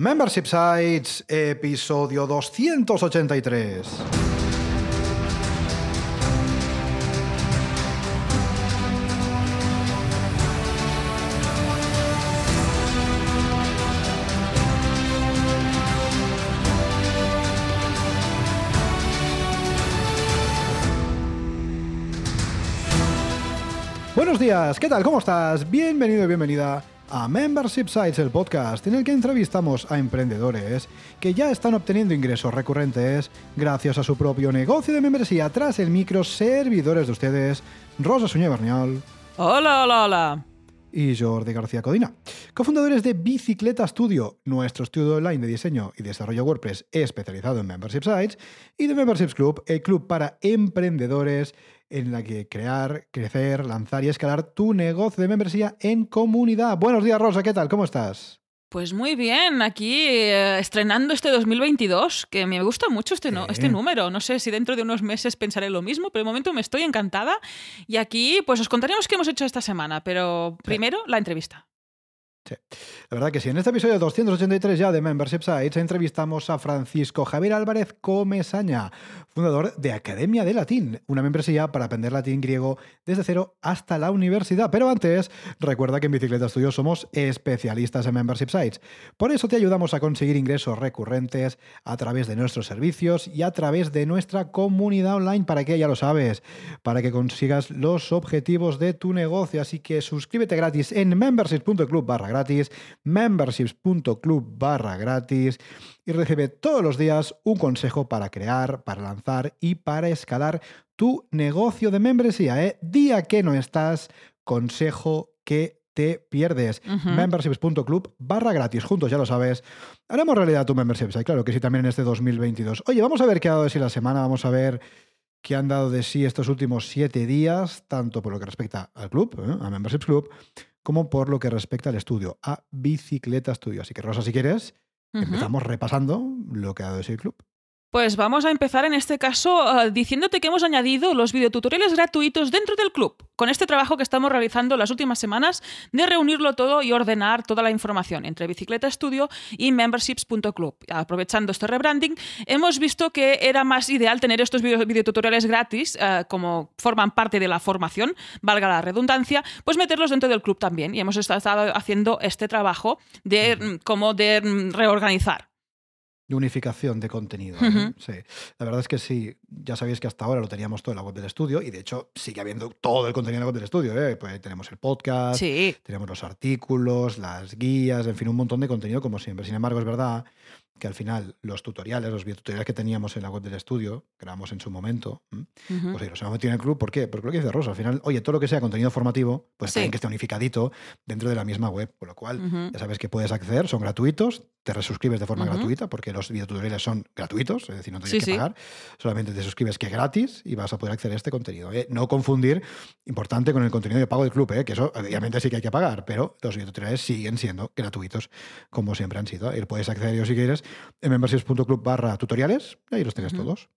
Membership Sites, episodio 283. Buenos días, ¿qué tal? ¿Cómo estás? Bienvenido y bienvenida a Membership Sites, el podcast en el que entrevistamos a emprendedores que ya están obteniendo ingresos recurrentes gracias a su propio negocio de membresía tras el micro servidores de ustedes, Rosa Suñé Berniol Hola, hola, hola. y Jordi García Codina, cofundadores de Bicicleta Studio, nuestro estudio online de diseño y desarrollo WordPress especializado en Membership Sites, y de Memberships Club, el club para emprendedores en la que crear, crecer, lanzar y escalar tu negocio de membresía en comunidad. Buenos días, Rosa, ¿qué tal? ¿Cómo estás? Pues muy bien, aquí eh, estrenando este 2022, que me gusta mucho este, no- este número. No sé si dentro de unos meses pensaré lo mismo, pero de momento me estoy encantada. Y aquí, pues os contaremos qué hemos hecho esta semana, pero primero la entrevista. Sí. La verdad que sí. En este episodio 283 ya de Membership Sites entrevistamos a Francisco Javier Álvarez Comesaña, fundador de Academia de Latín, una membresía para aprender latín griego desde cero hasta la universidad. Pero antes, recuerda que en Bicicleta Studio somos especialistas en Membership Sites. Por eso te ayudamos a conseguir ingresos recurrentes a través de nuestros servicios y a través de nuestra comunidad online. ¿Para qué? Ya lo sabes. Para que consigas los objetivos de tu negocio. Así que suscríbete gratis en membership.club barra gratis, memberships.club barra gratis y recibe todos los días un consejo para crear, para lanzar y para escalar tu negocio de membresía. ¿eh? Día que no estás, consejo que te pierdes. Ujú. Memberships.club barra gratis. Juntos, ya lo sabes. Haremos realidad tu membership. site, Claro que sí, también en este 2022. Oye, vamos a ver qué ha dado de sí la semana. Vamos a ver qué han dado de sí estos últimos siete días, tanto por lo que respecta al club, ¿eh? a Memberships Club, como por lo que respecta al estudio, a Bicicleta Studio. Así que, Rosa, si quieres, empezamos repasando lo que ha dado el club. Pues vamos a empezar en este caso eh, diciéndote que hemos añadido los videotutoriales gratuitos dentro del club, con este trabajo que estamos realizando las últimas semanas de reunirlo todo y ordenar toda la información entre Bicicleta Studio y memberships.club. Aprovechando este rebranding, hemos visto que era más ideal tener estos video- videotutoriales gratis eh, como forman parte de la formación, valga la redundancia, pues meterlos dentro del club también. Y hemos estado haciendo este trabajo de como de reorganizar. De unificación de contenido. Sí. La verdad es que sí, ya sabéis que hasta ahora lo teníamos todo en la web del estudio y de hecho sigue habiendo todo el contenido en la web del estudio. ¿eh? Pues ahí tenemos el podcast, Sí. tenemos los artículos, las guías, en fin, un montón de contenido como siempre. Sin embargo, es verdad que al final los tutoriales, los videotutoriales que teníamos en la web del estudio, grabamos en su momento, pues sí, los hemos metido en el club. ¿Por qué? Porque lo que dice Rosa, al final, oye, todo lo que sea contenido formativo, pues Sí. también que esté unificadito dentro de la misma web. Con lo cual, ya sabes que puedes acceder, son gratuitos, te resuscribes de forma gratuita, porque los videotutoriales son gratuitos, es decir, no tienes Sí, que pagar, solamente te suscribes que es gratis y vas a poder acceder a este contenido. ¿eh? No confundir, importante, con el contenido de pago del club, ¿eh? que eso obviamente sí que hay que pagar, pero los videotutoriales siguen siendo gratuitos, como siempre han sido. Y puedes acceder ellos si quieres en memberships.club barra tutoriales, y ahí los Ujú. todos.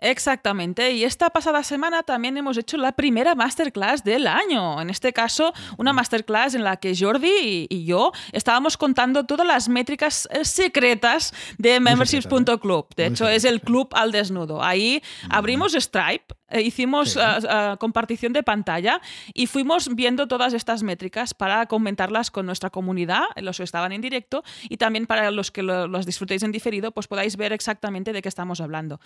Exactamente. Y esta pasada semana también hemos hecho la primera masterclass del año. En este caso, una masterclass en la que Jordi y, y yo estábamos contando todas las métricas eh, secretas de memberships.club. De hecho, es el club al desnudo. Ahí abrimos Stripe, eh, hicimos Sí. ah, ah, compartición de pantalla y fuimos viendo todas estas métricas para comentarlas con nuestra comunidad, los que estaban en directo, y también para los que lo- los disfrutéis en diferido, pues podáis ver exactamente de qué estamos hablando.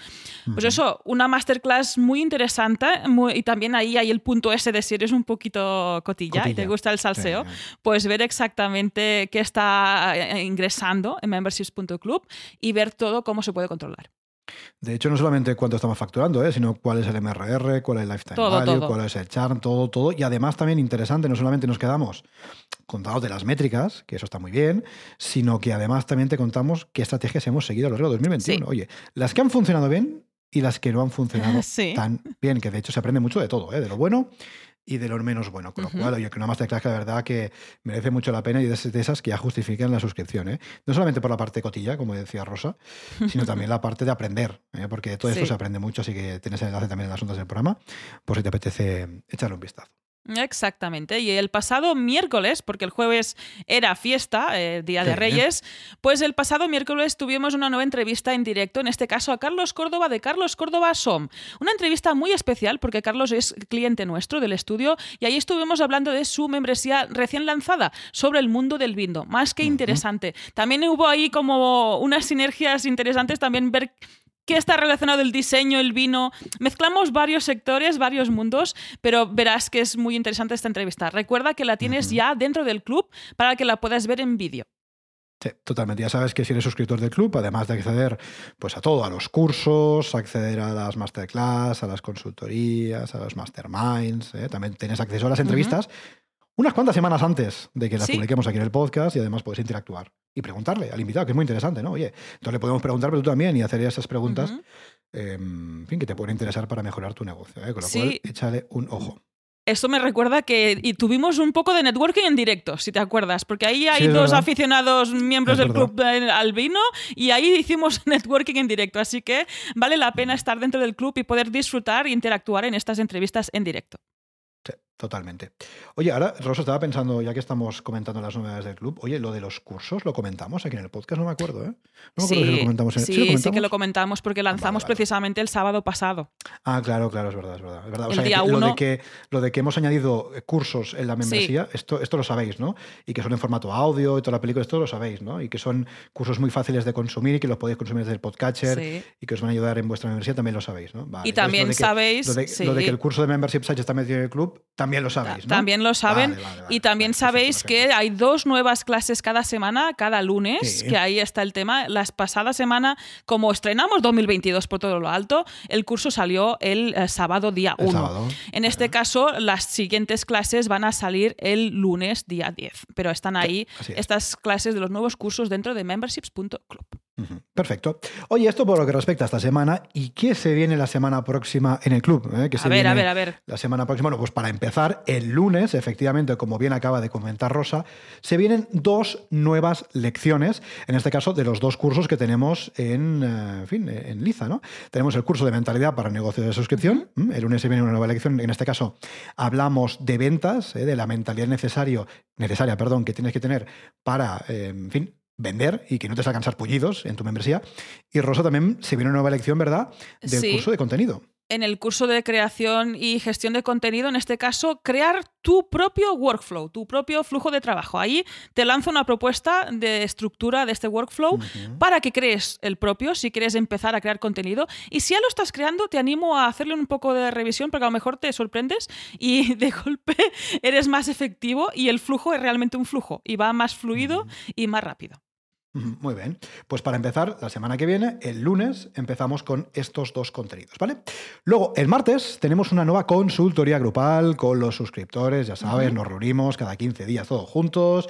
Pues eso, una masterclass muy interesante muy- y también ahí hay el punto ese de si eres un poquito cotilla, y te Cotilla. gusta el salseo, Sí. pues ver exactamente qué está eh, ingresando en memberships.club y ver todo cómo se puede controlar. De hecho, no solamente cuánto estamos facturando, ¿eh? sino cuál es el MRR, cuál es el lifetime Todo, value, todo. cuál es el churn, todo, todo. Y además también interesante, no solamente nos quedamos contados de las métricas, que eso está muy bien, sino que además también te contamos qué estrategias hemos seguido a lo largo de 2021. Sí. Oye, las que han funcionado bien y las que no han funcionado Sí. tan bien, que de hecho se aprende mucho de todo, ¿eh? de lo bueno y de lo menos bueno. Con lo Ujú. cual, oye, que una masterclass que la verdad que merece mucho la pena y de esas- de esas que ya justifican la suscripción. ¿eh? No solamente por la parte cotilla, como decía Rosa, sino también la parte de aprender, ¿eh? porque de todo esto Sí. se aprende mucho, así que tienes el enlace también en las notas del programa, por si te apetece echarle un vistazo. Exactamente. Y el pasado miércoles, porque el jueves era fiesta, eh, Día de Reyes, pues el pasado miércoles tuvimos una nueva entrevista en directo, en este caso a Carlos Córdoba de Carlos Córdoba SOM. Una entrevista muy especial porque Carlos es cliente nuestro del estudio y ahí estuvimos hablando de su membresía recién lanzada sobre el mundo del vino. Más que interesante. También hubo ahí como unas sinergias interesantes, también ver qué está relacionado el diseño, el vino. Mezclamos varios sectores, varios mundos, pero verás que es muy interesante esta entrevista. Recuerda que la tienes ya dentro del club para que la puedas ver en vídeo. Sí, totalmente. Ya sabes que si eres suscriptor del club, además de acceder pues, a todo, a los cursos, acceder a las masterclass, a las consultorías, a los masterminds, ¿eh? también tienes acceso a las entrevistas unas cuantas semanas antes de que las publiquemos aquí en el podcast y además puedes interactuar y preguntarle al invitado, que es muy interesante, ¿no? Oye, entonces le podemos preguntar, pero tú también, y hacer esas preguntas, em, en fin, que te pueden interesar para mejorar tu negocio. ¿eh? Con lo cual, échale un ojo. Esto me recuerda que y tuvimos un poco de networking en directo, si te acuerdas, porque ahí hay dos aficionados miembros del club al vino y ahí hicimos networking en directo, así que vale la pena estar dentro del club y poder disfrutar e interactuar en estas entrevistas en directo. Totalmente. Oye, ahora, Rosa, estaba pensando, ya que estamos comentando las novedades del club, oye, lo de los cursos, ¿lo comentamos aquí en el podcast? No me acuerdo, ¿eh? No me sí, si lo comentamos. En... Sí, ¿Sí, que lo comentamos porque lanzamos precisamente el sábado pasado. Ah, claro, claro, es verdad, es verdad. Es verdad. O sea, día lo, de que, lo de que hemos añadido cursos en la membresía, esto, esto lo sabéis, ¿no? Y que son en formato audio y toda la película, esto lo sabéis, ¿no? Y que son cursos muy fáciles de consumir y que los podéis consumir desde el podcatcher y que os van a ayudar en vuestra membresía, también lo sabéis, ¿no? Y también sabéis... Lo de, que el curso de Membership Site está metido en el club, también lo sabéis, ¿no? También lo saben. y también sabéis que hay dos nuevas clases cada semana, cada lunes, que ahí está el tema. Las pasadas semana, como estrenamos 2022 por todo lo alto, el curso salió el eh, sábado día 1. En este caso, las siguientes clases van a salir el lunes día 10, pero están ahí estas clases de los nuevos cursos dentro de memberships.club. Perfecto. Oye, esto por lo que respecta a esta semana. ¿Y qué se viene la semana próxima en el club? Eh? a ver, a ver, a ver. La semana próxima, bueno, pues para empezar, el lunes, efectivamente, como bien acaba de comentar Rosa, se vienen dos nuevas lecciones, en este caso de los dos cursos que tenemos en, eh, fin, en Liza, ¿no? Tenemos el curso de mentalidad para negocios de suscripción. El lunes se viene una nueva lección. En este caso, hablamos de ventas, eh, de la mentalidad necesario, necesaria, perdón, que tienes que tener para, en fin, vender y que no te salgan sarpullidos en tu membresía. Y Rosa también se viene una nueva lección, ¿verdad?, del curso de contenido. En el curso de creación y gestión de contenido, en este caso, crear tu propio workflow, tu propio flujo de trabajo. Ahí te lanzo una propuesta de estructura de este workflow para que crees el propio, si quieres empezar a crear contenido. Y si ya lo estás creando, te animo a hacerle un poco de revisión porque a lo mejor te sorprendes y de golpe eres más efectivo y el flujo es realmente un flujo y va más fluido y más rápido. Muy bien. Pues para empezar, la semana que viene, el lunes, empezamos con estos dos contenidos, ¿vale? Luego, el martes, tenemos una nueva consultoría grupal con los suscriptores, ya sabes, nos reunimos cada 15 días todos juntos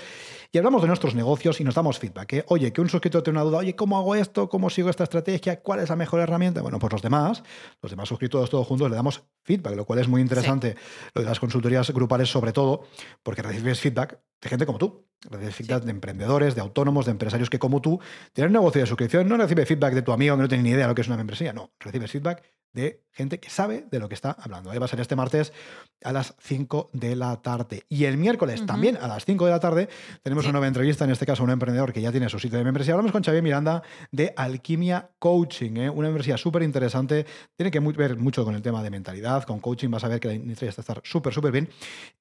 y hablamos de nuestros negocios y nos damos feedback. ¿eh? Oye, que un suscriptor tiene una duda, oye, ¿cómo hago esto? ¿Cómo sigo esta estrategia? ¿Cuál es la mejor herramienta? Bueno, pues los demás, los demás suscriptores todos juntos le damos feedback, lo cual es muy interesante. Lo de las consultorías grupales sobre todo, porque recibes feedback de gente como tú. Recibes feedback de emprendedores, de autónomos, de empresarios que como tú tienen un negocio de suscripción. No recibes feedback de tu amigo que no tiene ni idea de lo que es una membresía. No, recibes feedback de gente que sabe de lo que está hablando. Va a ser este martes a las 5 de la tarde. Y el miércoles también a las 5 de la tarde tenemos una nueva entrevista, en este caso un emprendedor que ya tiene su sitio de membresía. Hablamos con Xavier Miranda de Alquimia Coaching, ¿eh? una membresía súper interesante. Tiene que ver mucho con el tema de mentalidad, con coaching. Vas a ver que la industria está estar súper, súper bien.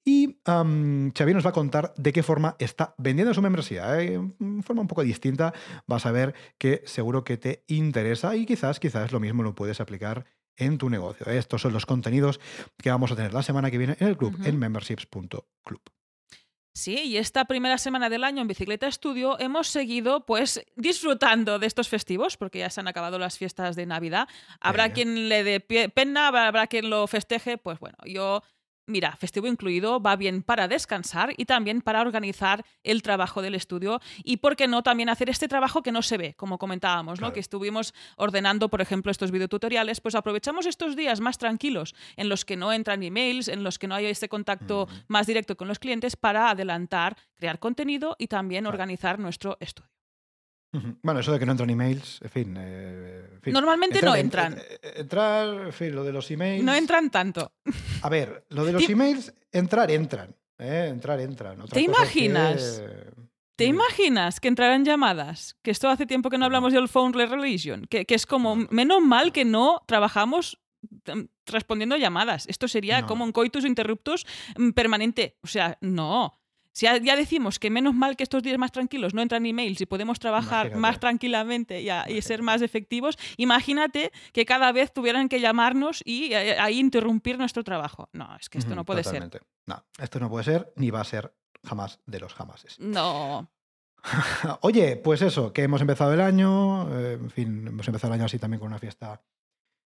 Y Xavier nos va a contar de qué forma está vendiendo su membresía. ¿eh? De forma un poco distinta. Vas a ver que seguro que te interesa y quizás, quizás lo mismo lo puedes aplicar en tu negocio. Estos son los contenidos que vamos a tener la semana que viene en el club, en memberships.club. Sí, y esta primera semana del año en Bicicleta Estudio hemos seguido pues disfrutando de estos festivos, porque ya se han acabado las fiestas de Navidad. Habrá quien le dé pena, habrá quien lo festeje, pues bueno, yo mira, festivo incluido, va bien para descansar y también para organizar el trabajo del estudio y, ¿por qué no, también hacer este trabajo que no se ve, como comentábamos, ¿no? que estuvimos ordenando, por ejemplo, estos videotutoriales, pues aprovechamos estos días más tranquilos en los que no entran emails, en los que no hay este contacto más directo con los clientes para adelantar, crear contenido y también organizar nuestro estudio. Bueno, eso de que no entran emails, en fin. Eh, en fin. Normalmente Entrar- no en- entran. eh, Entrar, en fin, lo de los emails. No entran tanto. A ver, lo de los Te- emails, entrar, entran. ¿eh? Entrar, entran. Otra ¿Te es que- imaginas? ¿Te imaginas que entrarán llamadas? Que esto hace tiempo que no hablamos del phone religion. Que, que es como, No. menos mal que no trabajamos mm, respondiendo llamadas. Esto sería No. como un coitus interruptus mm, permanente. O sea, no. Si ya, ya decimos que menos mal que estos días más tranquilos no entran emails y podemos trabajar Imagínate. más tranquilamente y, a- y ser más efectivos, imagínate que cada vez tuvieran que llamarnos y eh, ahí interrumpir nuestro trabajo. No, es que esto no puede ser. No, esto no puede ser ni va a ser jamás de los jamases. No. Oye, pues eso, que hemos empezado el año, eh, en fin, hemos empezado el año así también con una fiesta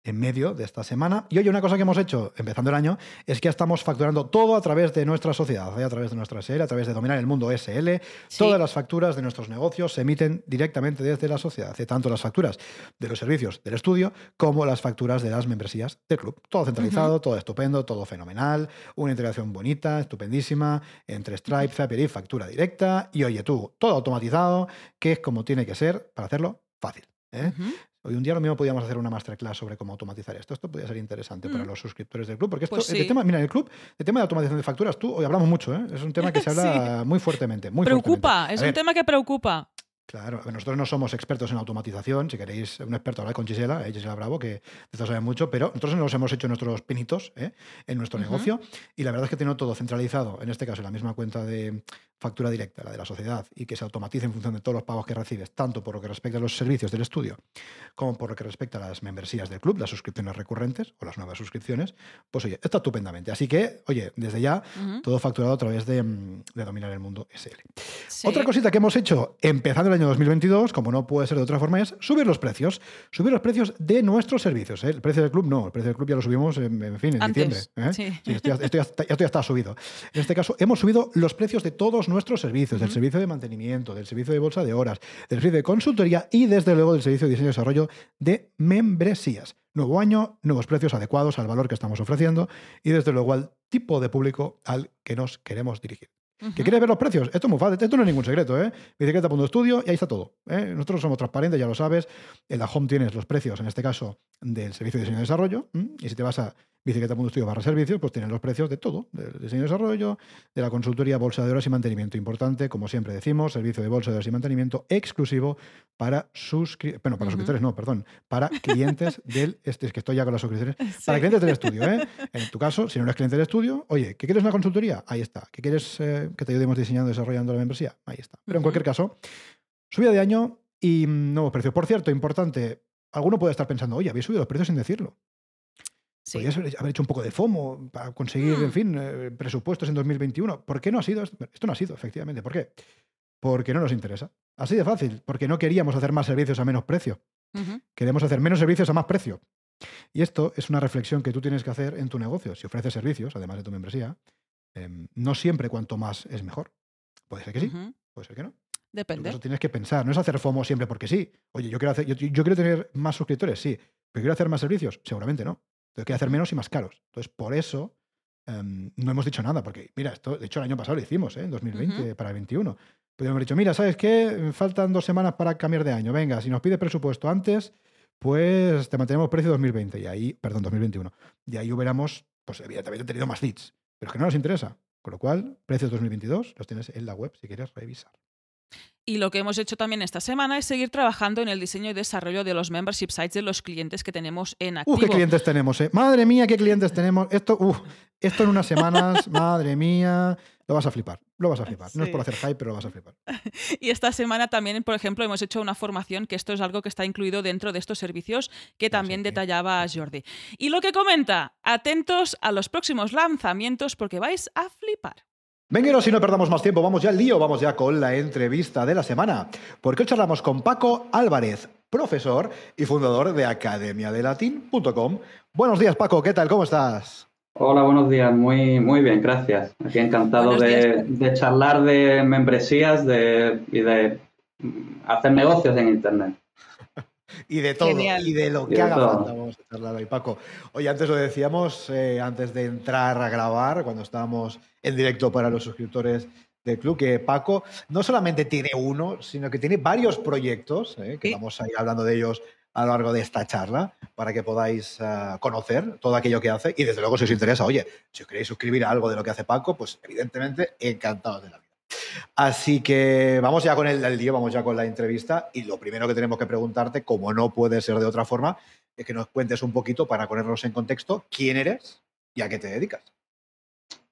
en medio de esta semana. Y oye, una cosa que hemos hecho empezando el año es que estamos facturando todo a través de nuestra sociedad, ¿eh? a través de nuestra SL, a través de Dominar el Mundo SL. Sí. Todas las facturas de nuestros negocios se emiten directamente desde la sociedad, tanto las facturas de los servicios del estudio como las facturas de las membresías del club. Todo centralizado, todo estupendo, todo fenomenal, una integración bonita, estupendísima, entre Stripe, Zapier y factura directa. Y oye, tú, todo automatizado, que es como tiene que ser para hacerlo fácil. ¿eh? Hoy un día lo mismo podíamos hacer una masterclass sobre cómo automatizar esto. Esto podría ser interesante para Mm. los suscriptores del club, porque esto, Pues el sí. tema, mira, el club, el tema de automatización de facturas, tú hoy hablamos mucho, ¿eh? es un tema que se habla muy fuertemente. Muy preocupa, fuertemente. es un tema que preocupa. Claro, nosotros no somos expertos en automatización. Si queréis un experto, hablar con Gisela, eh, Gisela Bravo, que de esto sabe mucho, pero nosotros nos hemos hecho nuestros pinitos ¿eh? en nuestro negocio y la verdad es que tener todo centralizado, en este caso en la misma cuenta de factura directa, la de la sociedad, y que se automatice en función de todos los pagos que recibes, tanto por lo que respecta a los servicios del estudio como por lo que respecta a las membresías del club, las suscripciones recurrentes o las nuevas suscripciones, pues oye, está estupendamente. Así que, oye, desde ya, todo facturado a través de, mm, de Dominar el Mundo SL. Sí. Otra cosita que hemos hecho empezando el año 2022, como no puede ser de otra forma, es subir los precios. Subir los precios de nuestros servicios. ¿eh? El precio del club no, el precio del club ya lo subimos en, en fin, en Antes, diciembre. ¿eh? sí. esto, ya, esto ya está, esto ya está subido. En este caso, hemos subido los precios de todos nuestros servicios, del servicio de mantenimiento, del servicio de bolsa de horas, del servicio de consultoría y desde luego del servicio de diseño y desarrollo de membresías. Nuevo año, nuevos precios adecuados al valor que estamos ofreciendo y desde luego al tipo de público al que nos queremos dirigir. ¿Que Ujú. quieres ver los precios? Esto es muy fácil, esto no es ningún secreto, ¿eh? Bicicleta.estudio y ahí está todo. ¿eh? Nosotros somos transparentes, ya lo sabes. En la home tienes los precios, en este caso, del servicio de diseño y desarrollo. Y si te vas a bicicleta.estudio barra servicios, pues tienes los precios de todo, del diseño y desarrollo, de la consultoría, bolsa de horas y mantenimiento. Importante, como siempre decimos, servicio de bolsa de horas y mantenimiento exclusivo para suscriptores, bueno, para Ujú. suscriptores no, perdón, para clientes del, este, es que estoy ya con las suscripciones, Sí. para clientes del estudio, ¿eh? En tu caso, si no eres cliente del estudio, oye, ¿qué quieres una consultoría? Ahí está. ¿Qué quieres eh, que te ayudemos diseñando y desarrollando la membresía? Ahí está. Pero en cualquier caso, subida de año y nuevos precios. Por cierto, importante, alguno puede estar pensando, oye, habéis subido los precios sin decirlo. Sí. Podrías haber hecho un poco de FOMO para conseguir, Mm. en fin, eh, presupuestos en 2021. ¿Por qué no ha sido esto? Esto no ha sido, efectivamente. ¿Por qué? Porque no nos interesa. Así de fácil. Porque no queríamos hacer más servicios a menos precio. Queremos hacer menos servicios a más precio. Y esto es una reflexión que tú tienes que hacer en tu negocio. Si ofreces servicios, además de tu membresía, em, no siempre cuanto más es mejor. Puede ser que sí, puede ser que no. Depende. Eso tienes que pensar. No es hacer FOMO siempre porque sí. Oye, yo quiero, hacer, yo, yo quiero tener más suscriptores, sí. Pero quiero hacer más servicios, seguramente no. Entonces quiero hacer menos y más caros. Entonces, por eso em, no hemos dicho nada. Porque, mira, esto, de hecho, el año pasado lo hicimos, ¿eh? en 2020, para el 21. Podríamos haber dicho, mira, ¿sabes qué? Faltan dos semanas para cambiar de año. Venga, si nos pide presupuesto antes, pues te mantenemos precio 2020. Y ahí, perdón, 2021. Y ahí hubiéramos, pues evidentemente, tenido más leads. Pero es que no nos interesa. Con lo cual, precios 2022 los tienes en la web si quieres revisar. Y lo que hemos hecho también esta semana es seguir trabajando en el diseño y desarrollo de los membership sites de los clientes que tenemos en activo. ¡Uh, qué clientes tenemos, eh! ¡Madre mía, qué clientes tenemos! Esto, esto en unas semanas, madre mía, lo vas a flipar. Lo vas a flipar. No es por hacer hype, pero lo vas a flipar. Y esta semana también, por ejemplo, hemos hecho una formación que esto es algo que está incluido dentro de estos servicios que también sí. detallaba Jordi. Y lo que comenta, atentos a los próximos lanzamientos porque vais a flipar. Vengueros, si no perdamos más tiempo, vamos ya al lío, vamos ya con la entrevista de la semana. Porque hoy charlamos con Paco Álvarez, profesor y fundador de academiadelatin.com. Buenos días, Paco, ¿qué tal? ¿Cómo estás? Hola, buenos días. Muy, muy bien, gracias. Aquí encantado de, de charlar de membresías de, y de hacer negocios en Internet. Y de todo, Genial. y de lo que haga falta, vamos a charlar hoy, Paco. Oye, antes lo decíamos, eh, antes de entrar a grabar, cuando estábamos en directo para los suscriptores del club, que Paco no solamente tiene uno, sino que tiene varios proyectos, ¿eh? que vamos a ir hablando de ellos a lo largo de esta charla para que podáis eh, conocer todo aquello que hace y desde luego si os interesa, oye, si os queréis suscribir a algo de lo que hace Paco, pues evidentemente encantados de la vida. Así que vamos ya con el, día, vamos ya con la entrevista y lo primero que tenemos que preguntarte, como no puede ser de otra forma, es que nos cuentes un poquito para ponernos en contexto quién eres y a qué te dedicas.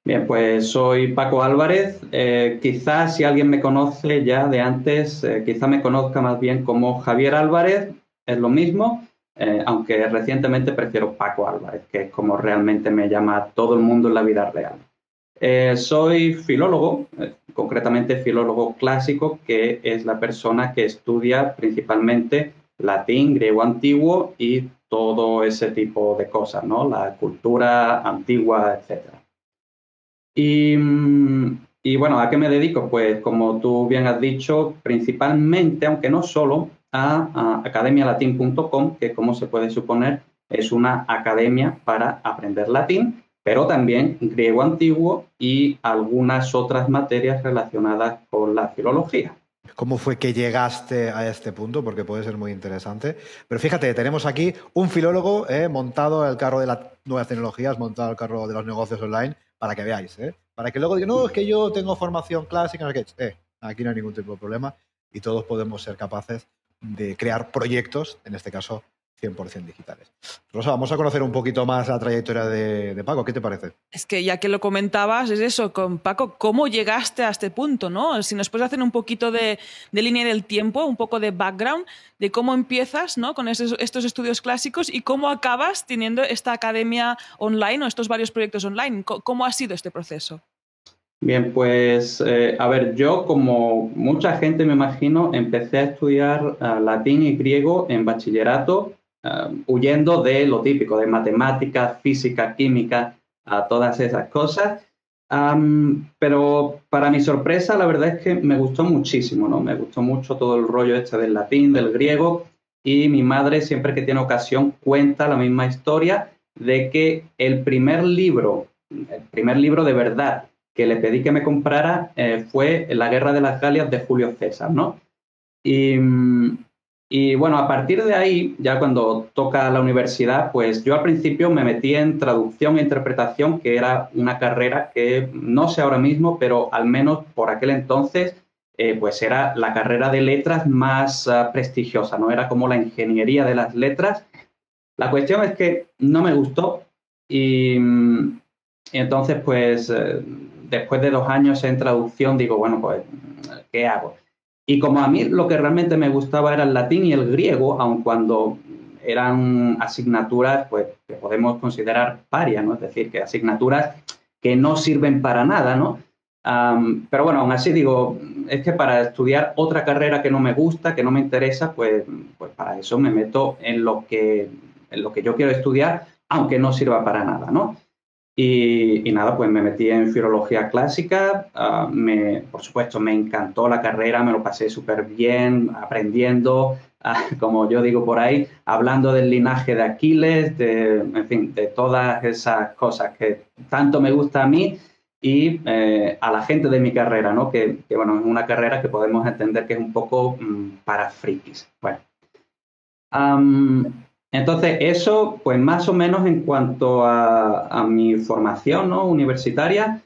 Bien, pues soy Paco Álvarez. Eh, quizás si alguien me conoce ya de antes, eh, quizá me conozca más bien como Javier Álvarez, es lo mismo, eh, aunque recientemente prefiero Paco Álvarez, que es como realmente me llama todo el mundo en la vida real. Eh, soy filólogo, eh, concretamente filólogo clásico, que es la persona que estudia principalmente latín, griego antiguo y todo ese tipo de cosas, ¿no? La cultura antigua, etc. Y, bueno, ¿a qué me dedico? Pues como tú bien has dicho, principalmente, aunque no solo, a, academialatin.com, que como se puede suponer es una academia para aprender latín, pero también griego antiguo y algunas otras materias relacionadas con la filología. ¿Cómo fue que llegaste a este punto? Porque puede ser muy interesante. Pero fíjate, tenemos aquí un filólogo eh, montado al carro de las nuevas tecnologías, montado al carro de los negocios online, para que veáis, eh, para que luego digan, no, es que yo tengo formación clásica, eh, aquí no hay ningún tipo de problema y todos podemos ser capaces de crear proyectos, en este caso 100% digitales. Rosa, vamos a conocer un poquito más la trayectoria de, Paco. ¿Qué te parece? Es que ya que lo comentabas, es eso, con Paco, ¿cómo llegaste a este punto? ¿no? Si nos puedes hacer un poquito de, línea del tiempo, un poco de background, de cómo empiezas ¿no? con estos, estos estudios clásicos y cómo acabas teniendo esta academia online o estos varios proyectos online. ¿Cómo ha sido este proceso? Bien, pues eh, a ver, yo como mucha gente me imagino, empecé a estudiar uh, latín y griego en bachillerato, uh, huyendo de lo típico, de matemáticas, física, química, a todas esas cosas. Um, pero para mi sorpresa, la verdad es que me gustó muchísimo, ¿no? Me gustó mucho todo el rollo este del latín, del griego, y mi madre siempre que tiene ocasión cuenta la misma historia de que el primer libro, el primer libro de verdad que le pedí que me comprara eh, fue La Guerra de las Galias de Julio César, ¿no? Y, bueno, a partir de ahí, ya cuando toca la universidad, pues yo al principio me metí en traducción e interpretación, que era una carrera que no sé ahora mismo, pero al menos por aquel entonces, eh, pues era la carrera de letras más ah, prestigiosa, ¿no? Era como la ingeniería de las letras. La cuestión es que no me gustó y, entonces pues... Eh, después de dos años en traducción digo, bueno, pues, ¿qué hago? Y como a mí lo que realmente me gustaba era el latín y el griego, aun cuando eran asignaturas pues, que podemos considerar parias, ¿no? Es decir, que asignaturas que no sirven para nada, ¿no? pero bueno, aún así digo, es que para estudiar otra carrera que no me gusta, que no me interesa, pues, pues para eso me meto en lo, que, en lo que yo quiero estudiar, aunque no sirva para nada, ¿no? Y, nada, pues me metí en filología clásica. Ah, me, por supuesto, me encantó la carrera, me lo pasé súper bien, aprendiendo, ah, como yo digo por ahí, hablando del linaje de Aquiles, de, en fin, de todas esas cosas que tanto me gusta a mí y eh, a la gente de mi carrera, ¿no? Que, bueno, es una carrera que podemos entender que es un poco mm, para frikis. Bueno. Entonces, eso, pues más o menos en cuanto a, mi formación ¿no? universitaria.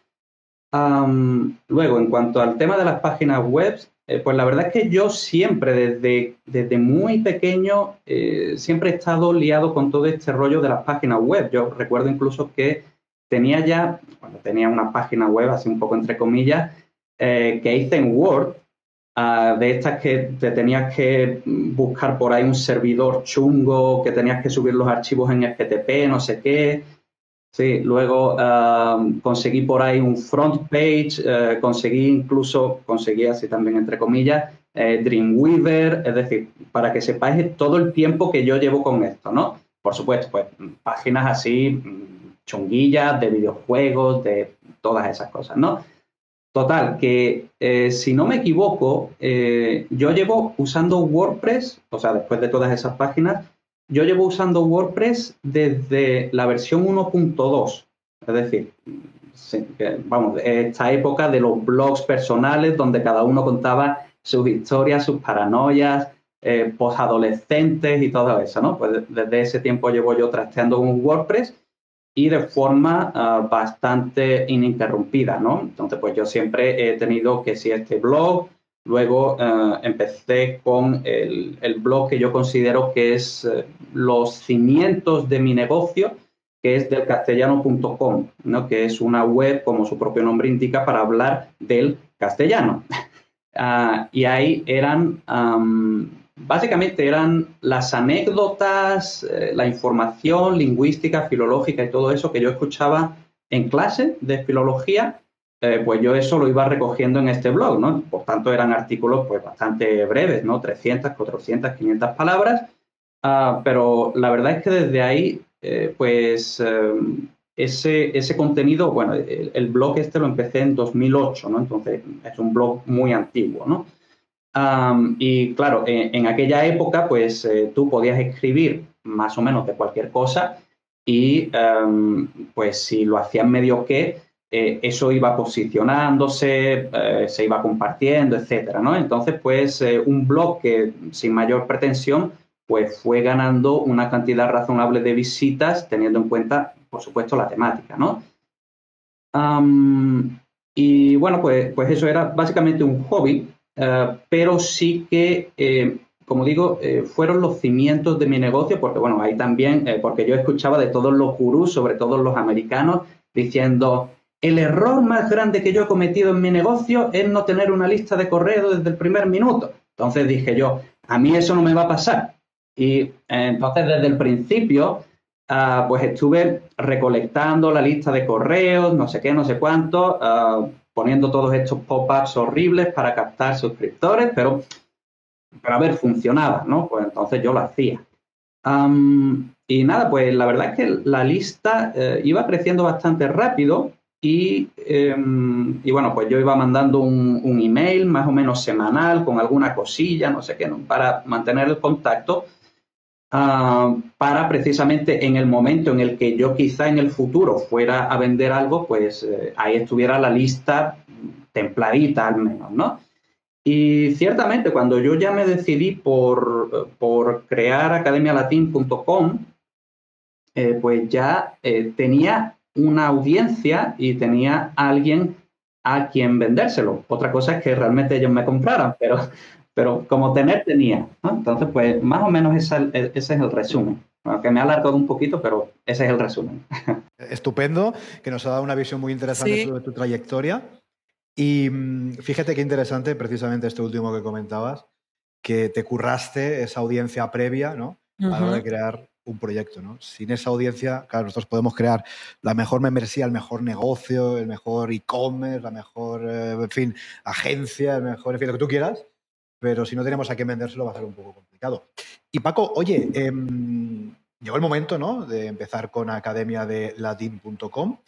luego, en cuanto al tema de las páginas web, eh, pues la verdad es que yo siempre, desde, desde muy pequeño, eh, siempre he estado liado con todo este rollo de las páginas web. Yo recuerdo incluso que tenía ya, cuando tenía una página web, así un poco entre comillas, eh, que hice en Word, de estas que te tenías que buscar por ahí un servidor chungo, que tenías que subir los archivos en FTP, no sé qué. Sí, luego conseguí por ahí un front page, eh, conseguí incluso, conseguí así también entre comillas, eh, Dreamweaver, es decir, para que sepáis todo el tiempo que yo llevo con esto, ¿no? Por supuesto, pues páginas así mm, chunguillas de videojuegos, de todas esas cosas, ¿no? Total, que eh, si no me equivoco, eh, yo llevo usando WordPress, o sea, después de todas esas páginas, yo llevo usando WordPress desde la versión 1.2. Es decir, vamos, esta época de los blogs personales donde cada uno contaba sus historias, sus paranoias, eh, posadolescentes y todo eso, ¿no? Pues desde ese tiempo llevo yo trasteando con WordPress y de forma ah, bastante ininterrumpida, ¿no? Entonces, pues yo siempre he tenido que si este blog, luego ah, empecé con el, blog que yo considero que es eh, los cimientos de mi negocio, que es del castellano.com, ¿no? que es una web, como su propio nombre indica, para hablar del castellano. Ah, y ahí eran básicamente eran las anécdotas, eh, la información lingüística, filológica y todo eso que yo escuchaba en clase de filología, eh, pues yo eso lo iba recogiendo en este blog, ¿no? Por tanto, eran artículos pues bastante breves, ¿no? 300, 400, 500 palabras, ah, pero la verdad es que desde ahí, eh, pues ese, ese contenido, bueno, el, el, blog este lo empecé en 2008, ¿no? Entonces es un blog muy antiguo, ¿no? Y claro, en, aquella época, pues eh, tú podías escribir más o menos de cualquier cosa y pues si lo hacías medio que, eh, eso iba posicionándose, eh, se iba compartiendo, etcétera, ¿no? Entonces, pues un blog que sin mayor pretensión, pues fue ganando una cantidad razonable de visitas, teniendo en cuenta, por supuesto, la temática, ¿no? y bueno, pues, pues eso era básicamente un hobby eh, pero sí que, eh, como digo, eh, fueron los cimientos de mi negocio, porque bueno, ahí también, porque yo escuchaba de todos los gurús, sobre todo los americanos, diciendo, el error más grande que yo he cometido en mi negocio es no tener una lista de correo desde el primer minuto. Entonces dije yo, a mí eso no me va a pasar. Y entonces desde el principio, ah, pues estuve recolectando la lista de correos, no sé qué, no sé cuánto, ah, poniendo todos estos pop-ups horribles para captar suscriptores, pero, pero a ver, funcionaba, ¿no? Pues entonces yo lo hacía. y nada, pues la verdad es que la lista eh, iba creciendo bastante rápido y, em, y, bueno, pues yo iba mandando un, email más o menos semanal con alguna cosilla, no sé qué, para mantener el contacto Ah, para precisamente en el momento en el que yo quizá en el futuro fuera a vender algo, pues eh, ahí estuviera la lista templadita al menos, ¿no? Y ciertamente cuando yo ya me decidí por, por crear academialatin.com, eh, pues ya eh, tenía una audiencia y tenía alguien a quien vendérselo. Otra cosa es que realmente ellos me compraran, pero pero como tener tenía. Entonces, pues más o menos ese, es el resumen. que me ha alargado un poquito, pero ese es el resumen. Estupendo, que nos ha dado una visión muy interesante sobre tu trayectoria. Y mm, fíjate qué interesante precisamente este último que comentabas, que te curraste esa audiencia previa, ¿no? A la hora de crear un proyecto, ¿no? Sin esa audiencia, claro, nosotros podemos crear la mejor membresía, el mejor negocio, el mejor e-commerce, la mejor, eh, en fin, agencia, el mejor, en fin, lo que tú quieras, pero si no tenemos a qué vendérselo va a ser un poco complicado. Y Paco, oye, em, llegó el momento ¿no? de empezar con academia de latin.com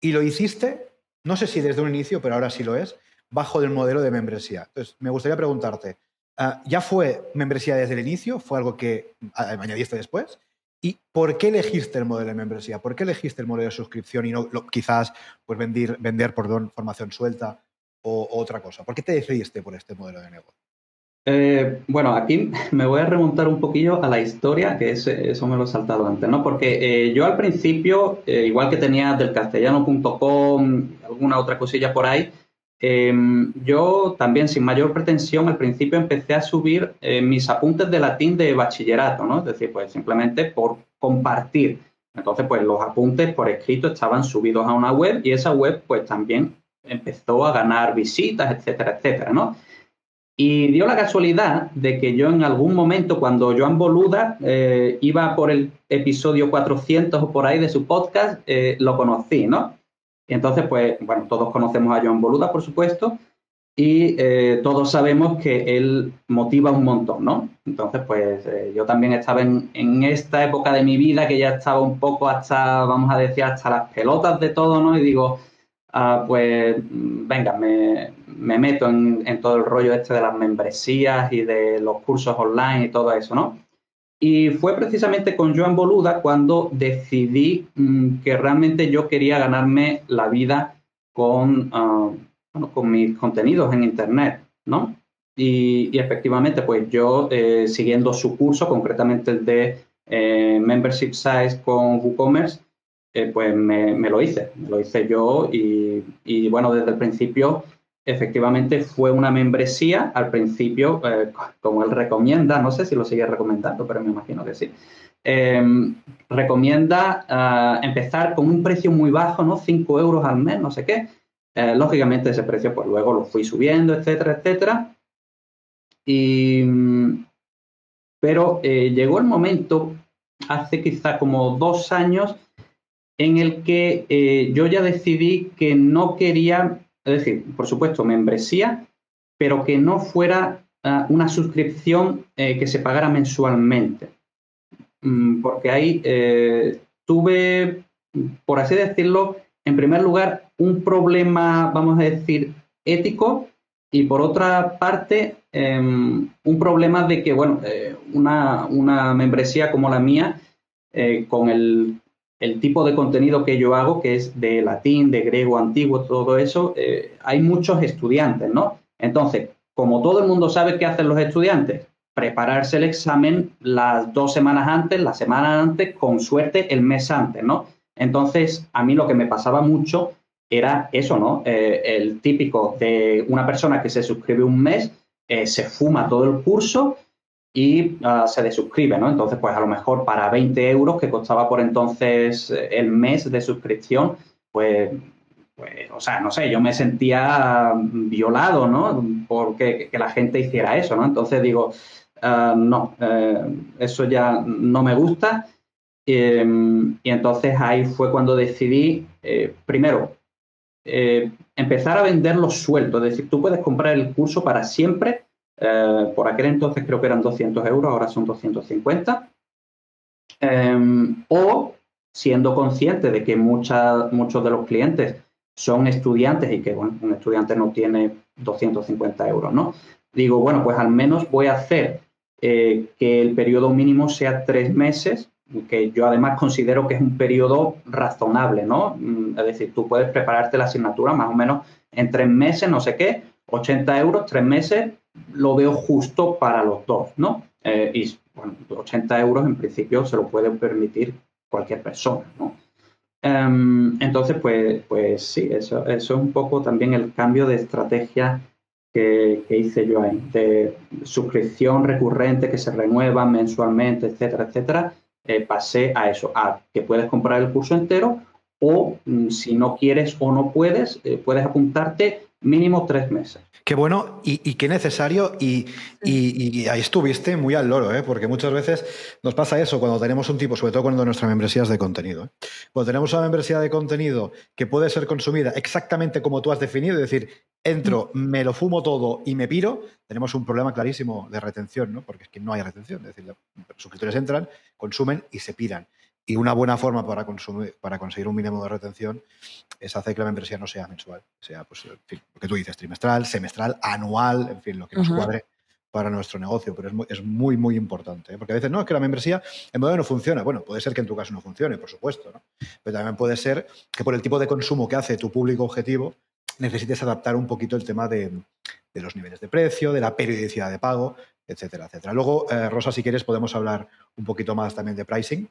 y lo hiciste, no sé si desde un inicio, pero ahora sí lo es, bajo el modelo de membresía. Entonces, me gustaría preguntarte, ah, ¿ya fue membresía desde el inicio? ¿Fue algo que añadiste después? ¿Y por qué elegiste el modelo de membresía? ¿Por qué elegiste el modelo de suscripción y no quizás pues, vender, vender por formación suelta o, otra cosa? ¿Por qué te decidiste por este modelo de negocio? Eh, bueno, aquí me voy a remontar un poquillo a la historia, que eso me lo he saltado antes, ¿no? Porque eh, yo al principio, eh, igual que tenía del castellano.com, alguna otra cosilla por ahí, em, yo también sin mayor pretensión al principio empecé a subir mis apuntes de latín de bachillerato, ¿no? Es decir, pues simplemente por compartir. Entonces, pues los apuntes por escrito estaban subidos a una web y esa web pues también empezó a ganar visitas, etcétera, etcétera, ¿no? Y dio la casualidad de que yo en algún momento, cuando Joan Boluda eh, iba por el episodio 400 o por ahí de su podcast, eh, lo conocí, ¿no? Y entonces, pues, bueno, todos conocemos a Joan Boluda, por supuesto, y eh, todos sabemos que él motiva un montón, ¿no? Entonces, pues, yo también estaba en, en, esta época de mi vida que ya estaba un poco hasta, vamos a decir, hasta las pelotas de todo, ¿no? Y digo, ah, pues, venga, me me meto en, todo el rollo este de las membresías y de los cursos online y todo eso, ¿no? Y fue precisamente con Joan Boluda cuando decidí mm, que realmente yo quería ganarme la vida con, ah, con mis contenidos en Internet, ¿no? Y, efectivamente, pues yo, eh, siguiendo su curso, concretamente el de eh, Membership Size con WooCommerce, eh, pues me, lo hice, me lo hice yo y, bueno, desde el principio efectivamente fue una membresía, al principio, como él recomienda, no sé si lo sigue recomendando, pero me imagino que sí. recomienda ah, empezar con un precio muy bajo, ¿no? 5 euros al mes, no sé qué. lógicamente ese precio pues luego lo fui subiendo, etcétera, etcétera. Y, pero eh, llegó el momento, hace quizá como dos años, en el que eh, yo ya decidí que no quería, es decir, por supuesto, membresía, pero que no fuera ah, una suscripción eh, que se pagara mensualmente. Mm, porque ahí tuve, por así decirlo, en primer lugar, un problema, vamos a decir, ético y por otra parte, em, un problema de que, bueno, eh, una, membresía como la mía, eh, con el, tipo de contenido que yo hago, que es de latín, de griego antiguo, todo eso, eh, hay muchos estudiantes, ¿no? Entonces, como todo el mundo sabe qué hacen los estudiantes, prepararse el examen las dos semanas antes, la semana antes, con suerte el mes antes, ¿no? Entonces, a mí lo que me pasaba mucho era eso, ¿no? Eh, el típico de una persona que se suscribe un mes, eh, se fuma todo el curso y ah, se desuscribe, ¿no? Entonces, pues a lo mejor para 20 euros que costaba por entonces eh, el mes de suscripción, pues, pues, o sea, no sé, yo me sentía violado, ¿no? Porque que la gente hiciera eso, ¿no? Entonces digo, ah, no, eso ya no me gusta. Em, y entonces ahí fue cuando decidí, primero, eh, empezar a vender los sueltos. Es decir, tú puedes comprar el curso para siempre. Eh, por aquel entonces creo que eran 200 euros, ahora son 250. Em, o siendo consciente de que muchos de los clientes son estudiantes y que un estudiante no tiene 250 euros, ¿no? Digo, bueno, pues al menos voy a hacer eh, que el periodo mínimo sea tres meses que yo además considero que es un periodo razonable, ¿no? Mm, es decir, tú puedes prepararte la asignatura más o menos en tres meses, no sé qué, 80 euros, tres meses, lo veo justo para los dos, ¿no? Eh, y bueno, 80 euros en principio se lo puede permitir cualquier persona, ¿no? Em, entonces, pues, pues sí, eso, es un poco también el cambio de estrategia que, que, hice yo ahí, de suscripción recurrente que se renueva mensualmente, etcétera, etcétera, eh, pasé a eso, a que puedes comprar el curso entero o mm, si no quieres o no puedes, eh, puedes apuntarte mínimo tres meses. Qué bueno y, qué necesario y, ahí estuviste muy al loro, ¿eh? porque muchas veces nos pasa eso cuando tenemos un tipo, sobre todo cuando nuestra membresía es de contenido. ¿eh? Cuando tenemos una membresía de contenido que puede ser consumida exactamente como tú has definido, es decir, entro, me lo fumo todo y me piro, tenemos un problema clarísimo de retención, ¿no? porque es que no hay retención, es decir, los suscriptores entran, consumen y se piran. Y una buena forma para, consumir, para conseguir un mínimo de retención es hacer que la membresía no sea mensual, sea, pues, en fin, lo que tú dices, trimestral, semestral, anual, en fin, lo que nos cuadre para nuestro negocio, pero es muy, es muy, muy importante. ¿eh? Porque a veces, no, es que la membresía en modo no funciona. Bueno, puede ser que en tu caso no funcione, por supuesto, ¿no? pero también puede ser que por el tipo de consumo que hace tu público objetivo, necesites adaptar un poquito el tema de, de los niveles de precio, de la periodicidad de pago, etcétera, etcétera. Luego, eh, Rosa, si quieres, podemos hablar un poquito más también de pricing,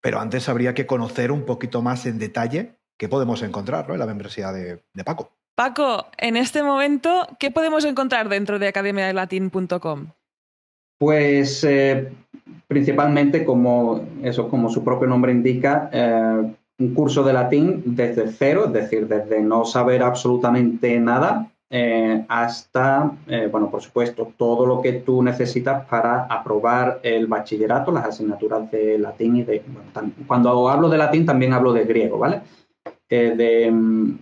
pero antes habría que conocer un poquito más en detalle qué podemos encontrar en la membresía de, Paco. Paco, en este momento, ¿qué podemos encontrar dentro de academiadelatin.com? Pues eh, principalmente, como eso, como su propio nombre indica, eh, un curso de latín desde cero, es decir, desde no saber absolutamente nada eh, hasta, eh, bueno, por supuesto, todo lo que tú necesitas para aprobar el bachillerato, las asignaturas de latín y de... cuando hablo de latín también hablo de griego, ¿vale? Eh, de mm,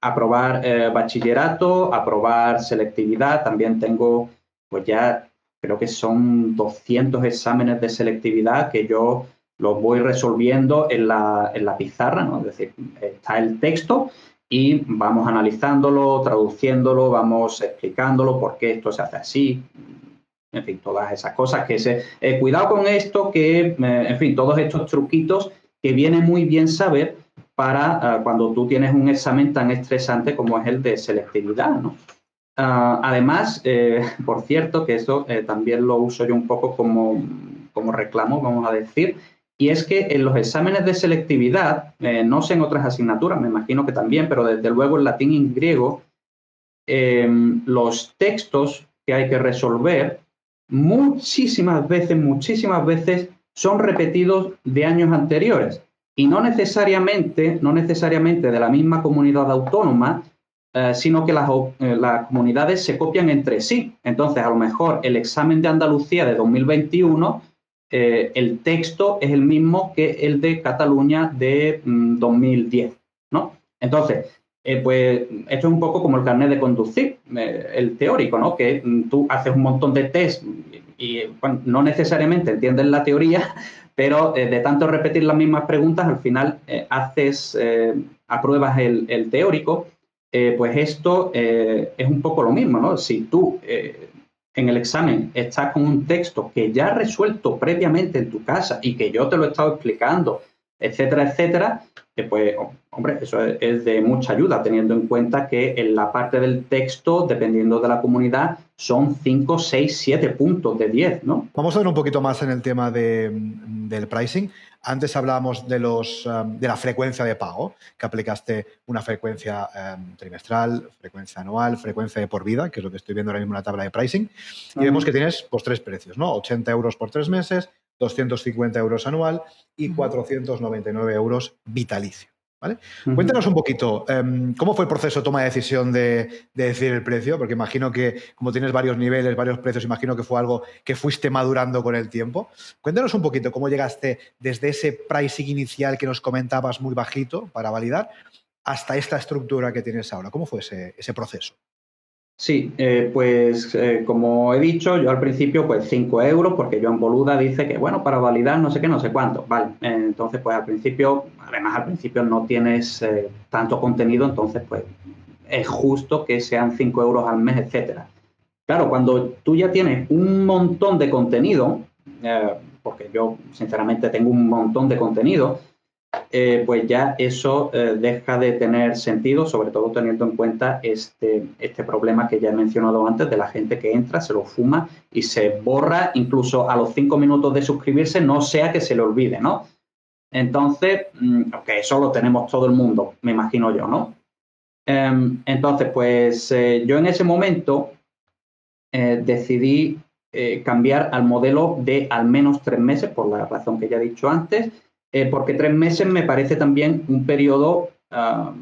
aprobar bachillerato, aprobar selectividad, también tengo, pues ya creo que son 200 exámenes de selectividad que yo los voy resolviendo en la, en la pizarra, ¿no? Es decir, está el texto y vamos analizándolo, traduciéndolo, vamos explicándolo por qué esto se hace así. en fin, todas esas cosas que se... Eh, cuidado con esto, que, eh, en fin, todos estos truquitos que viene muy bien saber para cuando tú tienes un examen tan estresante como es el de selectividad, ¿no? Ah, además, por cierto, que eso también lo uso yo un poco como, como reclamo, vamos a decir, y es que en los exámenes de selectividad, eh, no sé en otras asignaturas, me imagino que también, pero desde luego en latín y griego, em, los textos que hay que resolver muchísimas veces, muchísimas veces son repetidos de años anteriores y no necesariamente, no necesariamente de la misma comunidad autónoma, eh, sino que las, eh, las, comunidades se copian entre sí. Entonces, a lo mejor el examen de Andalucía de 2021 eh, el texto es el mismo que el de Cataluña de 2010, mm, ¿no? Entonces, eh, pues esto es un poco como el carnet de conducir, eh, el teórico, ¿no? Que mm, tú haces un montón de test y, no necesariamente entiendes la teoría, pero de tanto repetir las mismas preguntas, al final haces, apruebas el, el teórico. pues esto es un poco lo mismo, ¿no? Si tú en el examen estás con un texto que ya has resuelto previamente en tu casa y que yo te lo he estado explicando, etcétera, etcétera, pues, hombre, eso es, de mucha ayuda, teniendo en cuenta que en la parte del texto, dependiendo de la comunidad, son 5, 6, 7 puntos de 10, ¿no? Vamos a ver un poquito más en el tema del pricing. Antes hablábamos de, los, um, de la frecuencia de pago, que aplicaste una frecuencia um, trimestral, frecuencia anual, frecuencia de por vida, que es lo que estoy viendo ahora mismo en la tabla de pricing. Y vemos que tienes pues, tres precios, ¿no? 80 euros por tres meses, 250 euros anual y 499 euros vitalicio. Cuéntanos un poquito, em, ¿cómo fue el proceso de toma de decisión de, decir el precio? Porque imagino que como tienes varios niveles, varios precios, imagino que fue algo que fuiste madurando con el tiempo. Cuéntanos un poquito cómo llegaste desde ese pricing inicial que nos comentabas muy bajito para validar hasta esta estructura que tienes ahora. ¿Cómo fue ese proceso? Sí, eh, pues eh, como he dicho, yo al principio pues 5 euros, porque Joan Boluda dice que bueno, para validar no sé qué, no sé cuánto. Vale, entonces pues al principio, además al principio no tienes eh, tanto contenido, entonces pues es justo que sean 5 euros al mes, etcétera. Claro, cuando tú ya tienes un montón de contenido, porque yo sinceramente tengo un montón de contenido, eh, pues ya eso eh, deja de tener sentido, sobre todo teniendo en cuenta este, este problema que ya he mencionado antes de la gente que entra, se lo fuma y se borra incluso a los cinco minutos de suscribirse, no sea que se le olvide, ¿no? Entonces, mm, que eso lo tenemos todo el mundo, me imagino yo, ¿no? Em, entonces, pues eh, yo en ese momento decidí cambiar al modelo de al menos tres meses, por la razón que ya he dicho antes, eh, porque tres meses me parece también un periodo ah,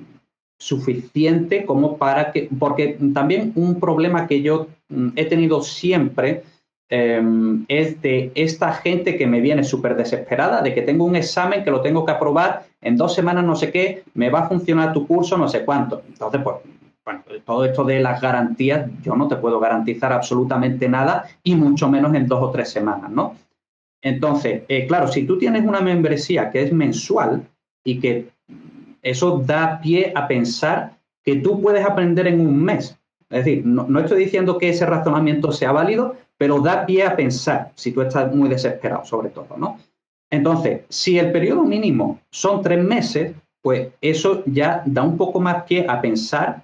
suficiente como para que, porque también un problema que yo mm, he tenido siempre em, es de esta gente que me viene súper desesperada, de que tengo un examen que lo tengo que aprobar en dos semanas, no sé qué, me va a funcionar tu curso, no sé cuánto. Entonces, pues, bueno, todo esto de las garantías, yo no te puedo garantizar absolutamente nada y mucho menos en dos o tres semanas, ¿no? Entonces, eh, claro, si tú tienes una membresía que es mensual y que eso da pie a pensar que tú puedes aprender en un mes. Es decir, no, estoy diciendo que ese razonamiento sea válido, pero da pie a pensar si tú estás muy desesperado, sobre todo, ¿no? Entonces, si el periodo mínimo son tres meses, pues eso ya da un poco más pie a pensar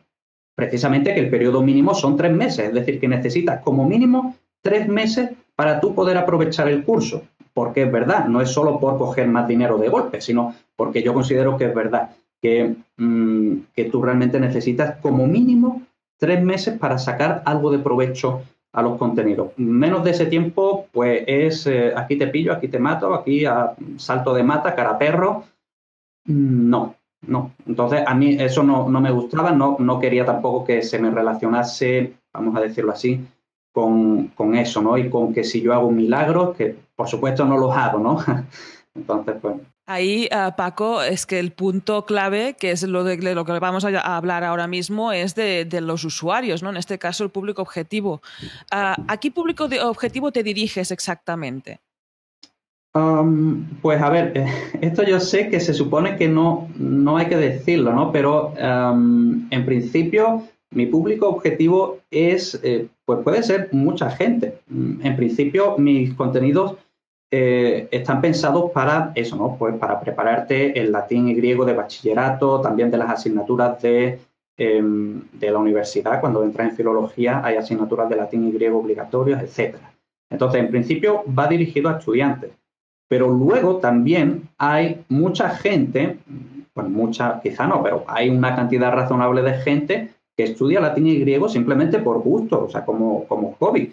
precisamente que el periodo mínimo son tres meses, es decir, que necesitas como mínimo tres meses para tú poder aprovechar el curso. Porque es verdad, no es solo por coger más dinero de golpe, sino porque yo considero que es verdad que, mm, que tú realmente necesitas como mínimo tres meses para sacar algo de provecho a los contenidos. Menos de ese tiempo, pues es eh, aquí te pillo, aquí te mato, aquí salto de mata, cara perro. No, no. Entonces, a mí eso no, no me gustaba, no, no quería tampoco que se me relacionase, vamos a decirlo así, con, eso, ¿no? Y con que si yo hago un milagro, que por supuesto no los hago, ¿no? Entonces, pues... Ahí, uh, Paco, es que el punto clave, que es lo de, lo que vamos a hablar ahora mismo, es de, los usuarios, ¿no? En este caso, el público objetivo. Uh, ¿A qué público de objetivo te diriges exactamente? Um, pues a ver, esto yo sé que se supone que no, no hay que decirlo, ¿no? Pero um, en principio mi público objetivo es eh, Pues puede ser mucha gente. Mm, en principio, mis contenidos eh, están pensados para eso, ¿no? Pues para prepararte el latín y griego de bachillerato, también de las asignaturas de, em, de la universidad. Cuando entras en filología hay asignaturas de latín y griego obligatorias, etc. Entonces, en principio va dirigido a estudiantes. Pero luego también hay mucha gente, bueno, mucha, quizá no, pero hay una cantidad razonable de gente estudia latín y griego simplemente por gusto, o sea, como, como hobby.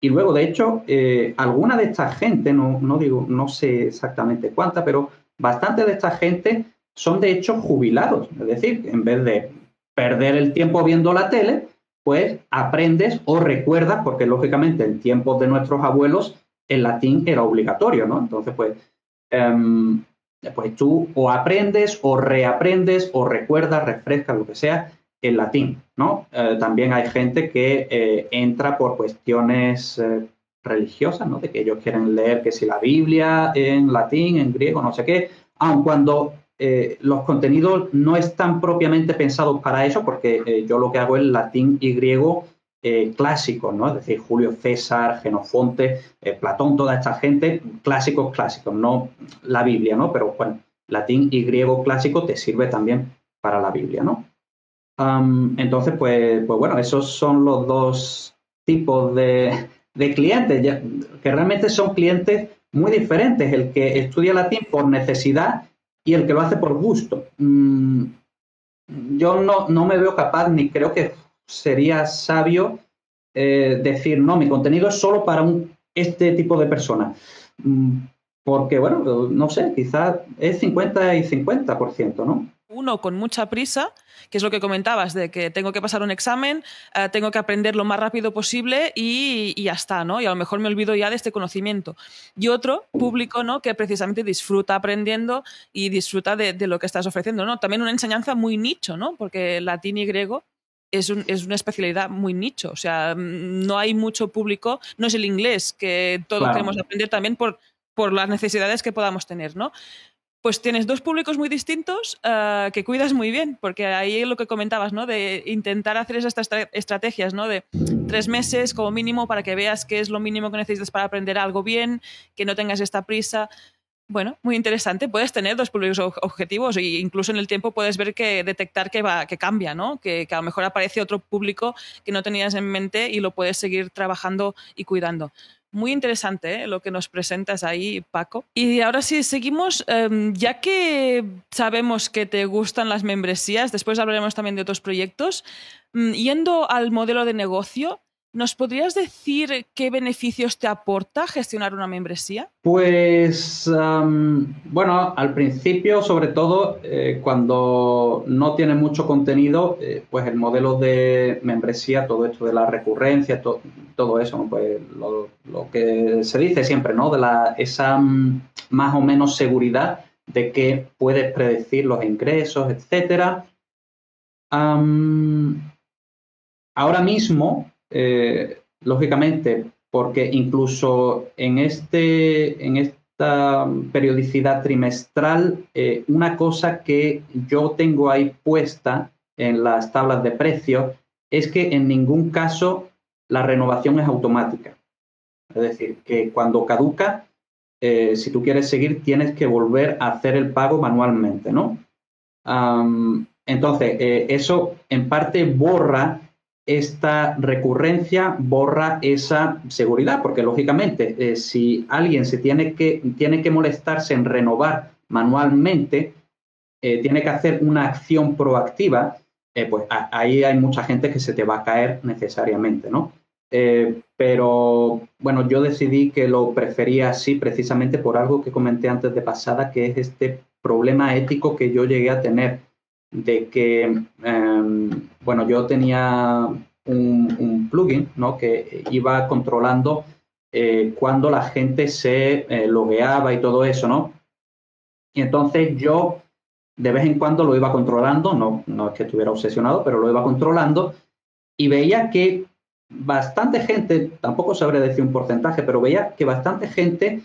Y luego, de hecho, eh, alguna de esta gente, no, no digo, no sé exactamente cuánta, pero bastante de esta gente son de hecho jubilados. Es decir, en vez de perder el tiempo viendo la tele, pues aprendes o recuerdas, porque lógicamente en tiempos de nuestros abuelos el latín era obligatorio, ¿no? Entonces, pues, em, pues tú o aprendes o reaprendes o recuerdas, refrescas, lo que sea, el latín, ¿no? Eh, también hay gente que eh, entra por cuestiones eh, religiosas, ¿no? De que ellos quieren leer que si la Biblia en latín, en griego, no sé qué, aun cuando los contenidos no están propiamente pensados para eso, porque yo lo que hago es latín y griego clásico, ¿no? Es decir, Julio César, Genofonte, Platón, toda esta gente, clásicos clásicos, no la Biblia, ¿no? Pero bueno, latín y griego clásico te sirve también para la Biblia, ¿no? Entonces, pues, pues bueno, esos son los dos tipos de, clientes, que realmente son clientes muy diferentes, el que estudia latín por necesidad y el que lo hace por gusto. Mm, yo no, no, me veo capaz ni creo que sería sabio eh, decir, no, mi contenido es solo para un, este tipo de personas. Mm, porque, bueno, no sé, quizás es 50 y 50%, ¿no? Uno con mucha prisa, que es lo que comentabas, de que tengo que pasar un examen, eh, tengo que aprender lo más rápido posible y, ya está, ¿no? Y a lo mejor me olvido ya de este conocimiento. Y otro público, ¿no? Que precisamente disfruta aprendiendo y disfruta de, lo que estás ofreciendo, ¿no? También una enseñanza muy nicho, ¿no? Porque latín y griego es, una especialidad muy nicho, o sea, mm, no hay mucho público, no es el inglés, que todos queremos aprender también por, por las necesidades que podamos tener, ¿no? Pues tienes dos públicos muy distintos eh, que cuidas muy bien, porque ahí lo que comentabas, ¿no? De intentar hacer esas estrategias, ¿no? De tres meses como mínimo para que veas qué es lo mínimo que necesitas para aprender algo bien, que no tengas esta prisa. Bueno, muy interesante. Puedes tener dos públicos objetivos e incluso en el tiempo puedes ver que detectar que, va, que cambia, ¿no? Que, que a lo mejor aparece otro público que no tenías en mente y lo puedes seguir trabajando y cuidando. Muy interesante ¿eh? lo que nos presentas ahí, Paco. Y ahora sí, seguimos. Em, ya que sabemos que te gustan las membresías, después hablaremos también de otros proyectos. Mm, yendo al modelo de negocio, ¿Nos podrías decir qué beneficios te aporta gestionar una membresía? Pues, bueno, al principio, sobre todo, eh, cuando no tiene mucho contenido, eh, pues el modelo de membresía, todo esto de la recurrencia, todo eso, pues lo, que se dice siempre, ¿no? De la, esa mm, más o menos seguridad de que puedes predecir los ingresos, etcétera. ahora mismo, eh, lógicamente, porque incluso en, este, en esta periodicidad trimestral, eh, una cosa que yo tengo ahí puesta en las tablas de precios es que en ningún caso la renovación es automática. Es decir, que cuando caduca, eh, si tú quieres seguir, tienes que volver a hacer el pago manualmente, ¿no? entonces, eso en parte borra esta recurrencia borra esa seguridad, porque lógicamente eh, si alguien se tiene que, tiene que molestarse en renovar manualmente, eh, tiene que hacer una acción proactiva, eh, pues ahí hay mucha gente que se te va a caer necesariamente, ¿no? pero bueno, yo decidí que lo prefería así precisamente por algo que comenté antes de pasada, que es este problema ético que yo llegué a tener de que, em, bueno, yo tenía un, plugin ¿no? que iba controlando eh, cuando la gente se eh, logueaba y todo eso, ¿no? Y entonces yo de vez en cuando lo iba controlando, no, no es que estuviera obsesionado, pero lo iba controlando y veía que bastante gente, tampoco sabré decir un porcentaje, pero veía que bastante gente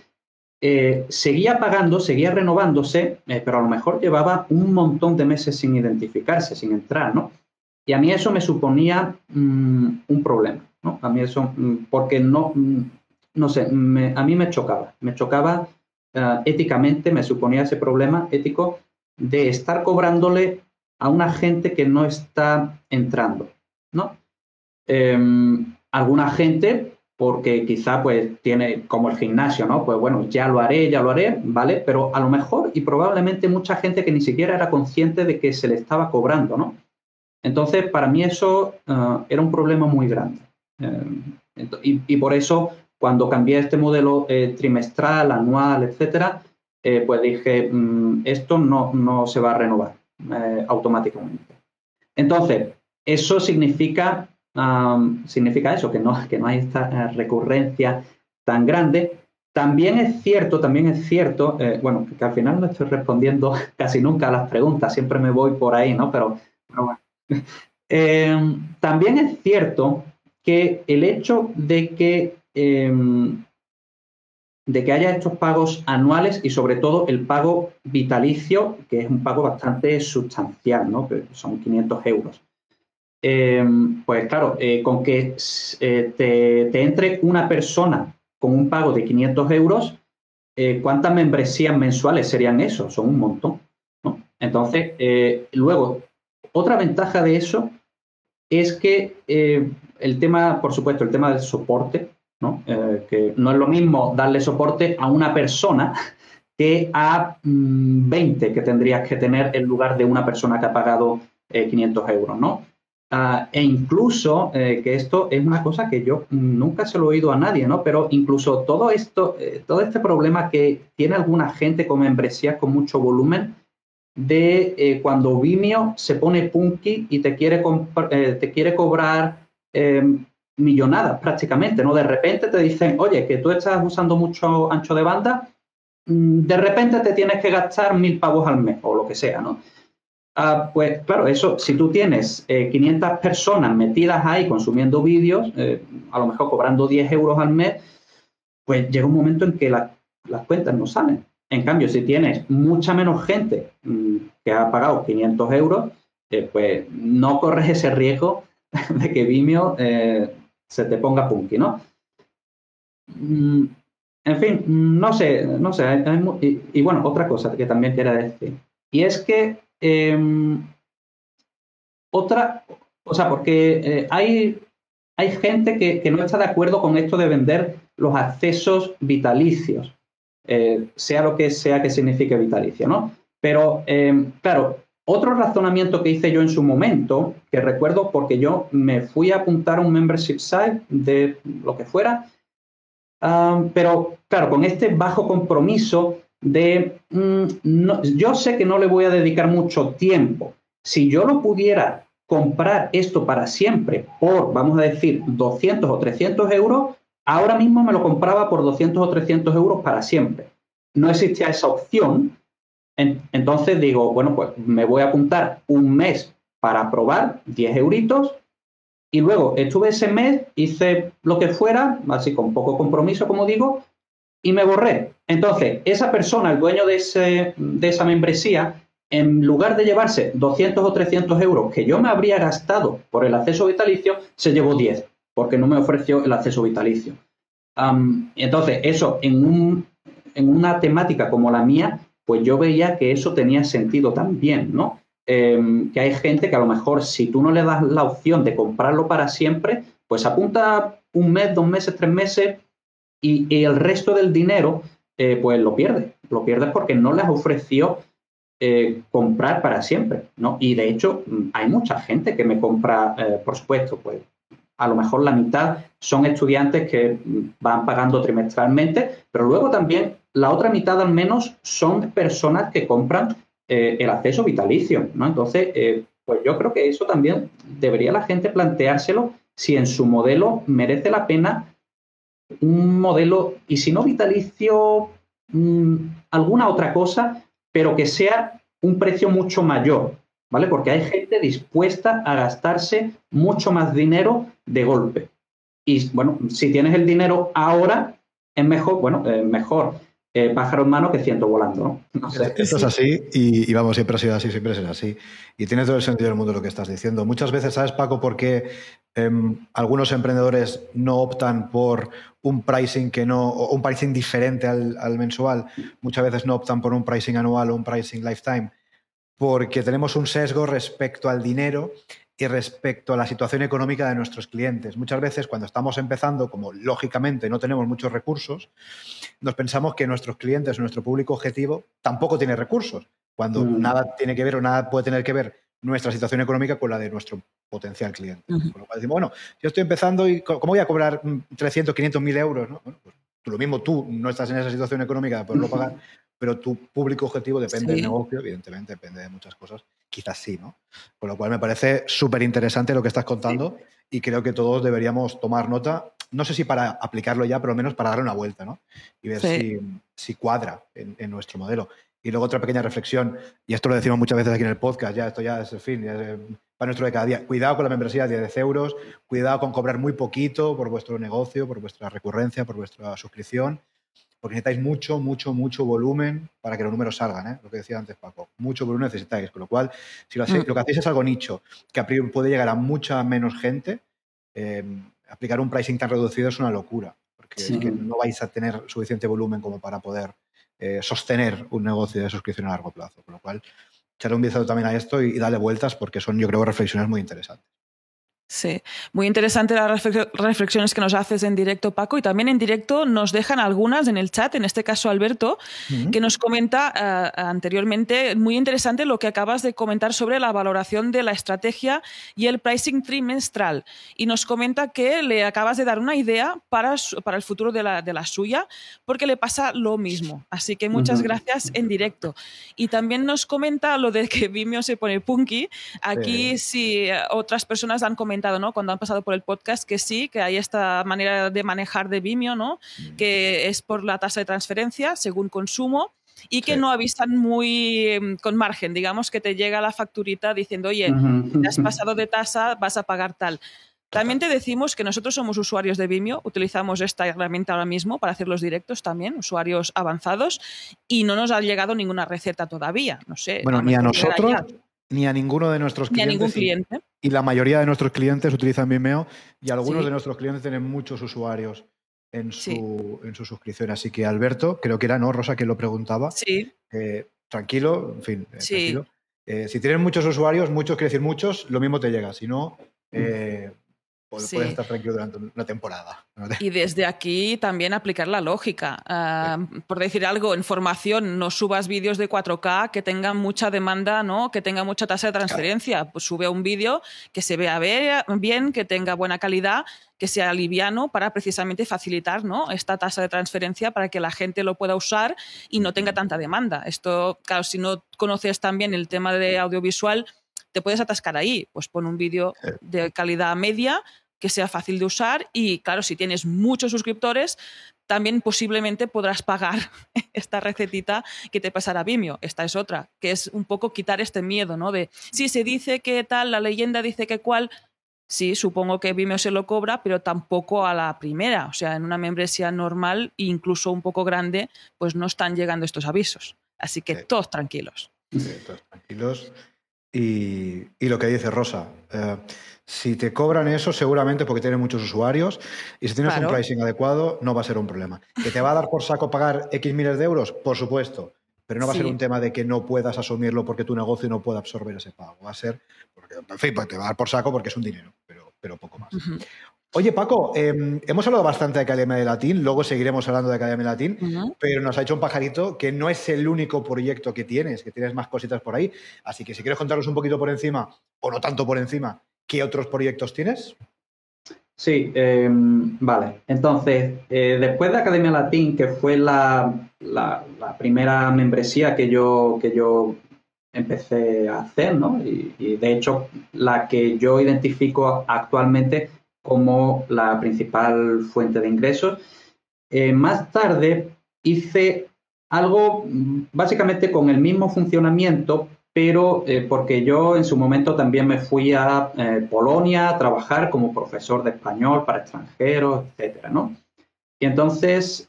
eh, seguía pagando, seguía renovándose, eh, pero a lo mejor llevaba un montón de meses sin identificarse, sin entrar, ¿no? Y a mí eso me suponía mm, un problema. ¿no? A mí eso, mm, porque no, mm, no sé, a mí me chocaba, me chocaba eh, éticamente, me suponía ese problema ético de estar cobrándole a una gente que no está entrando, ¿no? Em, alguna gente, porque quizá pues tiene como el gimnasio, ¿no? Pues bueno, ya lo haré, ya lo haré, ¿vale? Pero a lo mejor y probablemente mucha gente que ni siquiera era consciente de que se le estaba cobrando, ¿no? Entonces, para mí eso eh, era un problema muy grande. Em, y, por eso, cuando cambié este modelo eh, trimestral, anual, etcétera, eh, pues dije, mm, esto no, no, se va a renovar automáticamente. Entonces, eso significa, significa eso, que no, que no hay esta recurrencia tan grande. También es cierto, también es cierto, bueno, que al final no estoy respondiendo casi nunca a las preguntas, siempre me voy por ahí, ¿no? Pero, pero bueno. Em, también es cierto que el hecho de que, em, de que haya estos pagos anuales y sobre todo el pago vitalicio, que es un pago bastante sustancial, ¿no? que son 500 euros. Em, pues claro, eh, con que eh, te, entre una persona con un pago de 500 euros, eh, ¿cuántas membresías mensuales serían eso? Son un montón. Entonces, luego, otra ventaja de eso es que el tema, por supuesto, el tema del soporte, ¿no? Que no es lo mismo darle soporte a una persona que a 20 mm, que tendrías que tener en lugar de una persona que ha pagado 500 eh, euros, ¿no? Ah, e incluso, que esto es una cosa que yo nunca se lo he oído a nadie, ¿no? Pero incluso todo esto, todo este problema que tiene alguna gente con membresías con mucho volumen, de eh, cuando Vimeo se pone punky y te quiere, eh, te quiere cobrar em, millonadas prácticamente, ¿no? De repente te dicen, oye, que tú estás usando mucho ancho de banda, mm, de repente te tienes que gastar mil pavos al mes o lo que sea, ¿no? Ah, pues claro, eso, si tú tienes 500 eh, personas metidas ahí consumiendo vídeos, a lo mejor cobrando 10 euros al mes, pues llega un momento en que las cuentas no salen. En cambio, si tienes mucha menos gente mm, que ha pagado 500 euros, eh, pues no corres ese riesgo de que Vimeo eh, se te ponga punky, ¿no? Mm, en fin, no sé, no sé. y, bueno, otra cosa que también quiero decir. Y es que em, otra, o sea, porque eh, hay, hay gente que, que no está de acuerdo con esto de vender los accesos vitalicios. Eh, sea lo que sea que signifique vitalicio, ¿no? Pero, eh, claro, otro razonamiento que hice yo en su momento, que recuerdo porque yo me fui a apuntar a un membership site de lo que fuera, pero claro, con este bajo compromiso de, mm, yo sé que no le voy a dedicar mucho tiempo. Si yo lo pudiera comprar esto para siempre por, vamos a decir, 200 o 300 euros, ahora mismo me lo compraba por 200 o 300 euros para siempre. No existía esa opción. entonces digo, bueno, pues me voy a apuntar un mes para probar 10 euritos y luego estuve ese mes, hice lo que fuera, así con poco compromiso, como digo, y me borré. Entonces, esa persona, el dueño de, ese, de esa membresía, en lugar de llevarse 200 o 300 euros que yo me habría gastado por el acceso vitalicio, se llevó 10 porque no me ofreció el acceso vitalicio. entonces, eso en, una temática como la mía, pues yo veía que eso tenía sentido también, ¿no? Em, que hay gente que a lo mejor si tú no le das la opción de comprarlo para siempre, pues apunta un mes, dos meses, tres meses y, el resto del dinero, eh, pues lo pierde. Lo pierdes porque no les ofreció eh, comprar para siempre, ¿no? Y de hecho, hay mucha gente que me compra, eh, por supuesto, pues a lo mejor la mitad son estudiantes que van pagando trimestralmente, pero luego también la otra mitad al menos son personas que compran el acceso vitalicio, ¿no? Entonces, pues yo creo que eso también debería la gente planteárselo si en su modelo merece la pena un modelo, y si no vitalicio, mm, alguna otra cosa, pero que sea un precio mucho mayor, ¿vale? Porque hay gente dispuesta a gastarse mucho más dinero de golpe. Y bueno, si tienes el dinero ahora, es mejor, bueno, mejor. Eh, pájaro en mano que ciento volando, ¿no? Esto es así y, vamos, siempre ha sido así, siempre será así. Y tiene todo el sentido del mundo lo que estás diciendo. Muchas veces, ¿sabes, Paco, por qué em, algunos emprendedores no optan por un pricing que no, o un pricing diferente al, mensual? Muchas veces no optan por un pricing anual o un pricing lifetime. Porque tenemos un sesgo respecto al dinero y respecto a la situación económica de nuestros clientes. Muchas veces cuando estamos empezando, como lógicamente no tenemos muchos recursos, nos pensamos que nuestros clientes, nuestro público objetivo, tampoco tiene recursos, cuando mm. nada tiene que ver o nada puede tener que ver nuestra situación económica con la de nuestro potencial cliente. Por lo cual decimos, bueno, yo estoy empezando y ¿cómo voy a cobrar 300, 500 mil euros? ¿no? Bueno, pues lo mismo tú no estás en esa situación económica de poderlo pagar, pero tu público objetivo depende del negocio, evidentemente, depende de muchas cosas. Quizás sí, ¿no? Con lo cual me parece súper interesante lo que estás contando y creo que todos deberíamos tomar nota, no sé si para aplicarlo ya, pero al menos para darle una vuelta, ¿no? Y ver si, cuadra en, nuestro modelo. Y luego otra pequeña reflexión, y esto lo decimos muchas veces aquí en el podcast, ya esto ya es el fin, para nuestro de cada día. Cuidado con la membresía de 10 euros, cuidado con cobrar muy poquito por vuestro negocio, por vuestra recurrencia, por vuestra suscripción porque necesitáis mucho, mucho, mucho volumen para que los números salgan, ¿eh? lo que decía antes Paco. Mucho volumen necesitáis, con lo cual, si lo, mm. lo que hacéis es algo nicho, que a priori puede llegar a mucha menos gente, eh, aplicar un pricing tan reducido es una locura, porque no vais a tener suficiente volumen como para poder eh, sostener un negocio de suscripción a largo plazo. Con lo cual, echarle un vistazo también a esto y, y darle vueltas porque son, yo creo, reflexiones muy interesantes. Sí, muy interesante las reflexiones que nos haces en directo, Paco, y también en directo nos dejan algunas en el chat, en este caso Alberto, que nos comenta eh, anteriormente, muy interesante lo que acabas de comentar sobre la valoración de la estrategia y el pricing trimestral. Y nos comenta que le acabas de dar una idea para, para el futuro de la, de la suya, porque le pasa lo mismo. Así que muchas gracias en directo. Y también nos comenta lo de que Vimeo se pone punky. Aquí, si otras personas han comentado cuando han pasado por el podcast que sí, que hay esta manera de manejar de Vimeo, ¿no? Mm. Que es por la tasa de transferencia según consumo y que no avisan muy em, con margen, digamos que te llega la facturita diciendo, oye, te has pasado de tasa, vas a pagar tal. También te decimos que nosotros somos usuarios de Vimeo, utilizamos esta herramienta ahora mismo para hacer los directos también, usuarios avanzados, y no nos ha llegado ninguna receta todavía. No sé. Bueno, ni a nosotros, ni a ninguno de nuestros clientes. Ni a ningún cliente. Y, la mayoría de nuestros clientes utilizan Vimeo y algunos de nuestros clientes tienen muchos usuarios en su, en su suscripción. Así que Alberto, creo que era, ¿no? Rosa, quien lo preguntaba. Sí. Eh, tranquilo, en fin, eh, tranquilo. Eh, si tienes muchos usuarios, muchos quiere decir muchos, lo mismo te llega. Si no, Puedes, estar tranquilo durante una temporada. Y desde aquí también aplicar la lógica. Ah, por decir algo, en formación no subas vídeos de 4K que tengan mucha demanda, ¿no? que tenga mucha tasa de transferencia. Pues sube un vídeo que se vea bien, que tenga buena calidad, que sea liviano para precisamente facilitar ¿no? esta tasa de transferencia para que la gente lo pueda usar y no tenga tanta demanda. Esto, claro, si no conoces también el tema de audiovisual, te puedes atascar ahí. Pues pon un vídeo de calidad media que sea fácil de usar y claro, si tienes muchos suscriptores, también posiblemente podrás pagar esta recetita que te pasará Vimeo. Esta es otra, que es un poco quitar este miedo, ¿no? De, si se dice que tal, la leyenda dice que cual, sí, supongo que Vimeo se lo cobra, pero tampoco a la primera. O sea, en una membresía normal, incluso un poco grande, pues no están llegando estos avisos. Así que todos tranquilos. todos tranquilos. Y, lo que dice Rosa, eh, si te cobran eso, seguramente porque tienen muchos usuarios y si tienes un pricing adecuado, no va a ser un problema. ¿Que te va a dar por saco pagar X miles de euros? Por supuesto, pero no va a ser un tema de que no puedas asumirlo porque tu negocio no pueda absorber ese pago. Va a ser, porque, en fin, pues te va a dar por saco porque es un dinero, pero, pero poco más. Oye, Paco, em, hemos hablado bastante de Academia de Latín, luego seguiremos hablando de Academia de Latín, pero nos ha hecho un pajarito que no es el único proyecto que tienes, que tienes más cositas por ahí. Así que si quieres contarnos un poquito por encima, o no tanto por encima, ¿qué otros proyectos tienes? Sí, em, vale. Entonces, eh, después de Academia Latín, que fue la, primera membresía que yo, que yo empecé a hacer, ¿no? y de hecho, la que yo identifico actualmente como la principal fuente de ingresos. Eh, más tarde hice algo mm, básicamente con el mismo funcionamiento, pero eh, porque yo en su momento también me fui a eh, Polonia a trabajar como profesor de español para extranjeros, etcétera, ¿no? Y entonces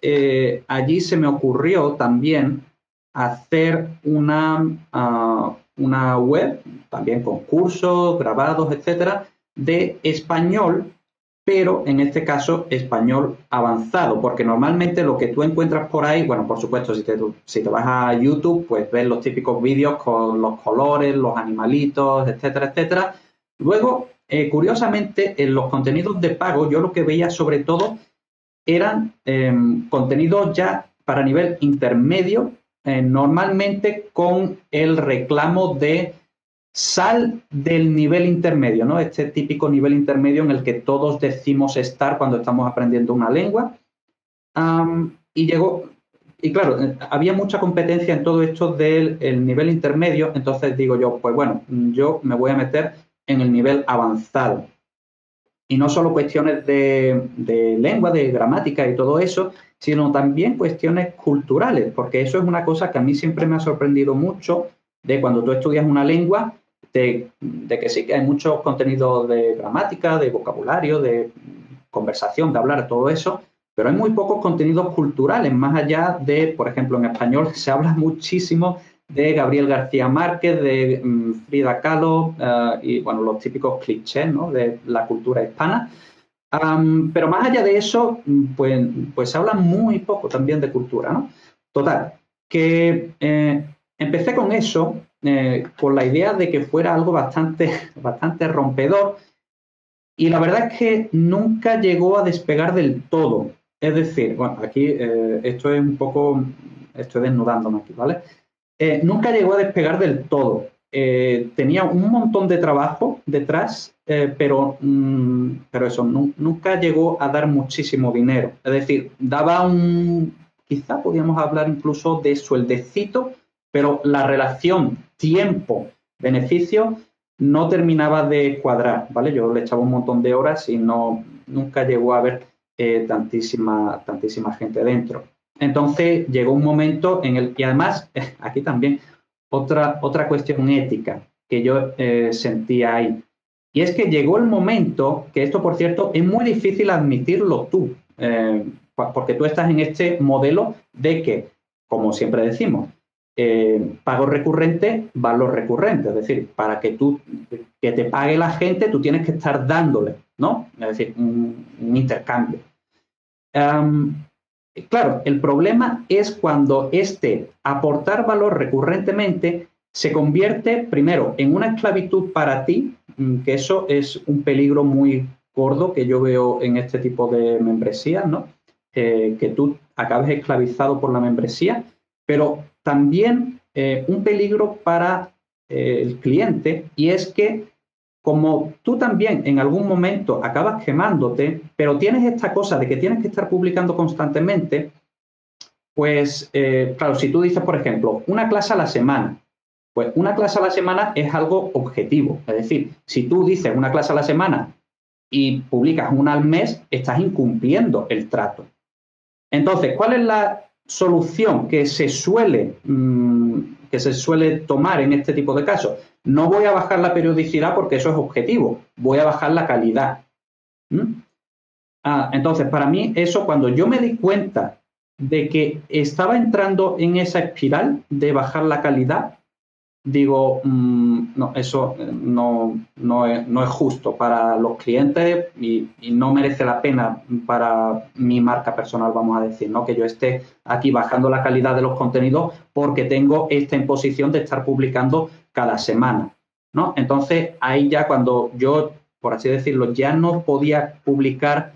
allí se me ocurrió también hacer una, ah, una web, también con cursos, grabados, etcétera, de español, pero en este caso español avanzado, porque normalmente lo que tú encuentras por ahí, bueno, por supuesto, si te, si te vas a YouTube, pues ves los típicos vídeos con los colores, los animalitos, etcétera, etcétera. Luego, eh, curiosamente, en los contenidos de pago, yo lo que veía sobre todo eran em, contenidos ya para nivel intermedio, eh, normalmente con el reclamo de sal del nivel intermedio, ¿no? Este típico nivel intermedio en el que todos decimos estar cuando estamos aprendiendo una lengua. y llegó, y claro, eh, había mucha competencia en todo esto del nivel intermedio, entonces digo yo, pues bueno, yo me voy a meter en el nivel avanzado. Y no solo cuestiones de, de lengua, de gramática y todo eso, sino también cuestiones culturales, porque eso es una cosa que a mí siempre me ha sorprendido mucho de cuando tú estudias una lengua, de, que sí que hay muchos contenidos de gramática, de vocabulario, de conversación, de hablar, todo eso, pero hay muy pocos contenidos culturales, más allá de, por ejemplo, en español se habla muchísimo de Gabriel García Márquez, de mm, Frida Kahlo eh, y, bueno, los típicos clichés ¿no? de la cultura hispana. pero más allá de eso, mm, pues, pues se habla muy poco también de cultura, ¿no? Total, que eh, empecé con eso, eh, con la idea de que fuera algo bastante, bastante rompedor, y la verdad es que nunca llegó a despegar del todo. Es decir, bueno, aquí esto es un poco, estoy desnudándome aquí, ¿vale? Eh, nunca llegó a despegar del todo. Eh, tenía un montón de trabajo detrás, eh, pero, mm, pero eso, nunca llegó a dar muchísimo dinero. Es decir, daba un, quizá podríamos hablar incluso de sueldecito, pero la relación tiempo-beneficio no terminaba de cuadrar, ¿vale? Yo le echaba un montón de horas y no, nunca llegó a haber tantísima, tantísima gente dentro. Entonces llegó un momento en el que además, aquí también, otra, otra cuestión ética que yo eh, sentía ahí. Y es que llegó el momento, que esto por cierto es muy difícil admitirlo tú, eh, porque tú estás en este modelo de que, como siempre decimos, eh, pago recurrente, valor recurrente. Es decir, para que tú, que te pague la gente, tú tienes que estar dándole, ¿no? Es decir, un, intercambio. Claro, el problema es cuando este aportar valor recurrentemente se convierte primero en una esclavitud para ti, mm, que eso es un peligro muy gordo que yo veo en este tipo de membresías, ¿no? que tú acabes esclavizado por la membresía, pero también eh, un peligro para eh, el cliente y es que como tú también en algún momento acabas quemándote, pero tienes esta cosa de que tienes que estar publicando constantemente, pues eh, claro, si tú dices, por ejemplo, una clase a la semana, pues una clase a la semana es algo objetivo. Es decir, si tú dices una clase a la semana y publicas una al mes, estás incumpliendo el trato. Entonces, ¿cuál es la solución que se suele, mm, que se suele tomar en este tipo de casos? No voy a bajar la periodicidad porque eso es objetivo, voy a bajar la calidad. ¿Mm? Ah, entonces, para mí, eso cuando yo me di cuenta de que estaba entrando en esa espiral de bajar la calidad, digo, mm, no, eso eh, no, no, es, justo para los clientes y, no merece la pena para mi marca personal, vamos a decir, ¿no? Que yo esté aquí bajando la calidad de los contenidos porque tengo esta imposición de estar publicando cada semana, ¿no? Entonces, ahí ya cuando yo, por así decirlo, ya no podía publicar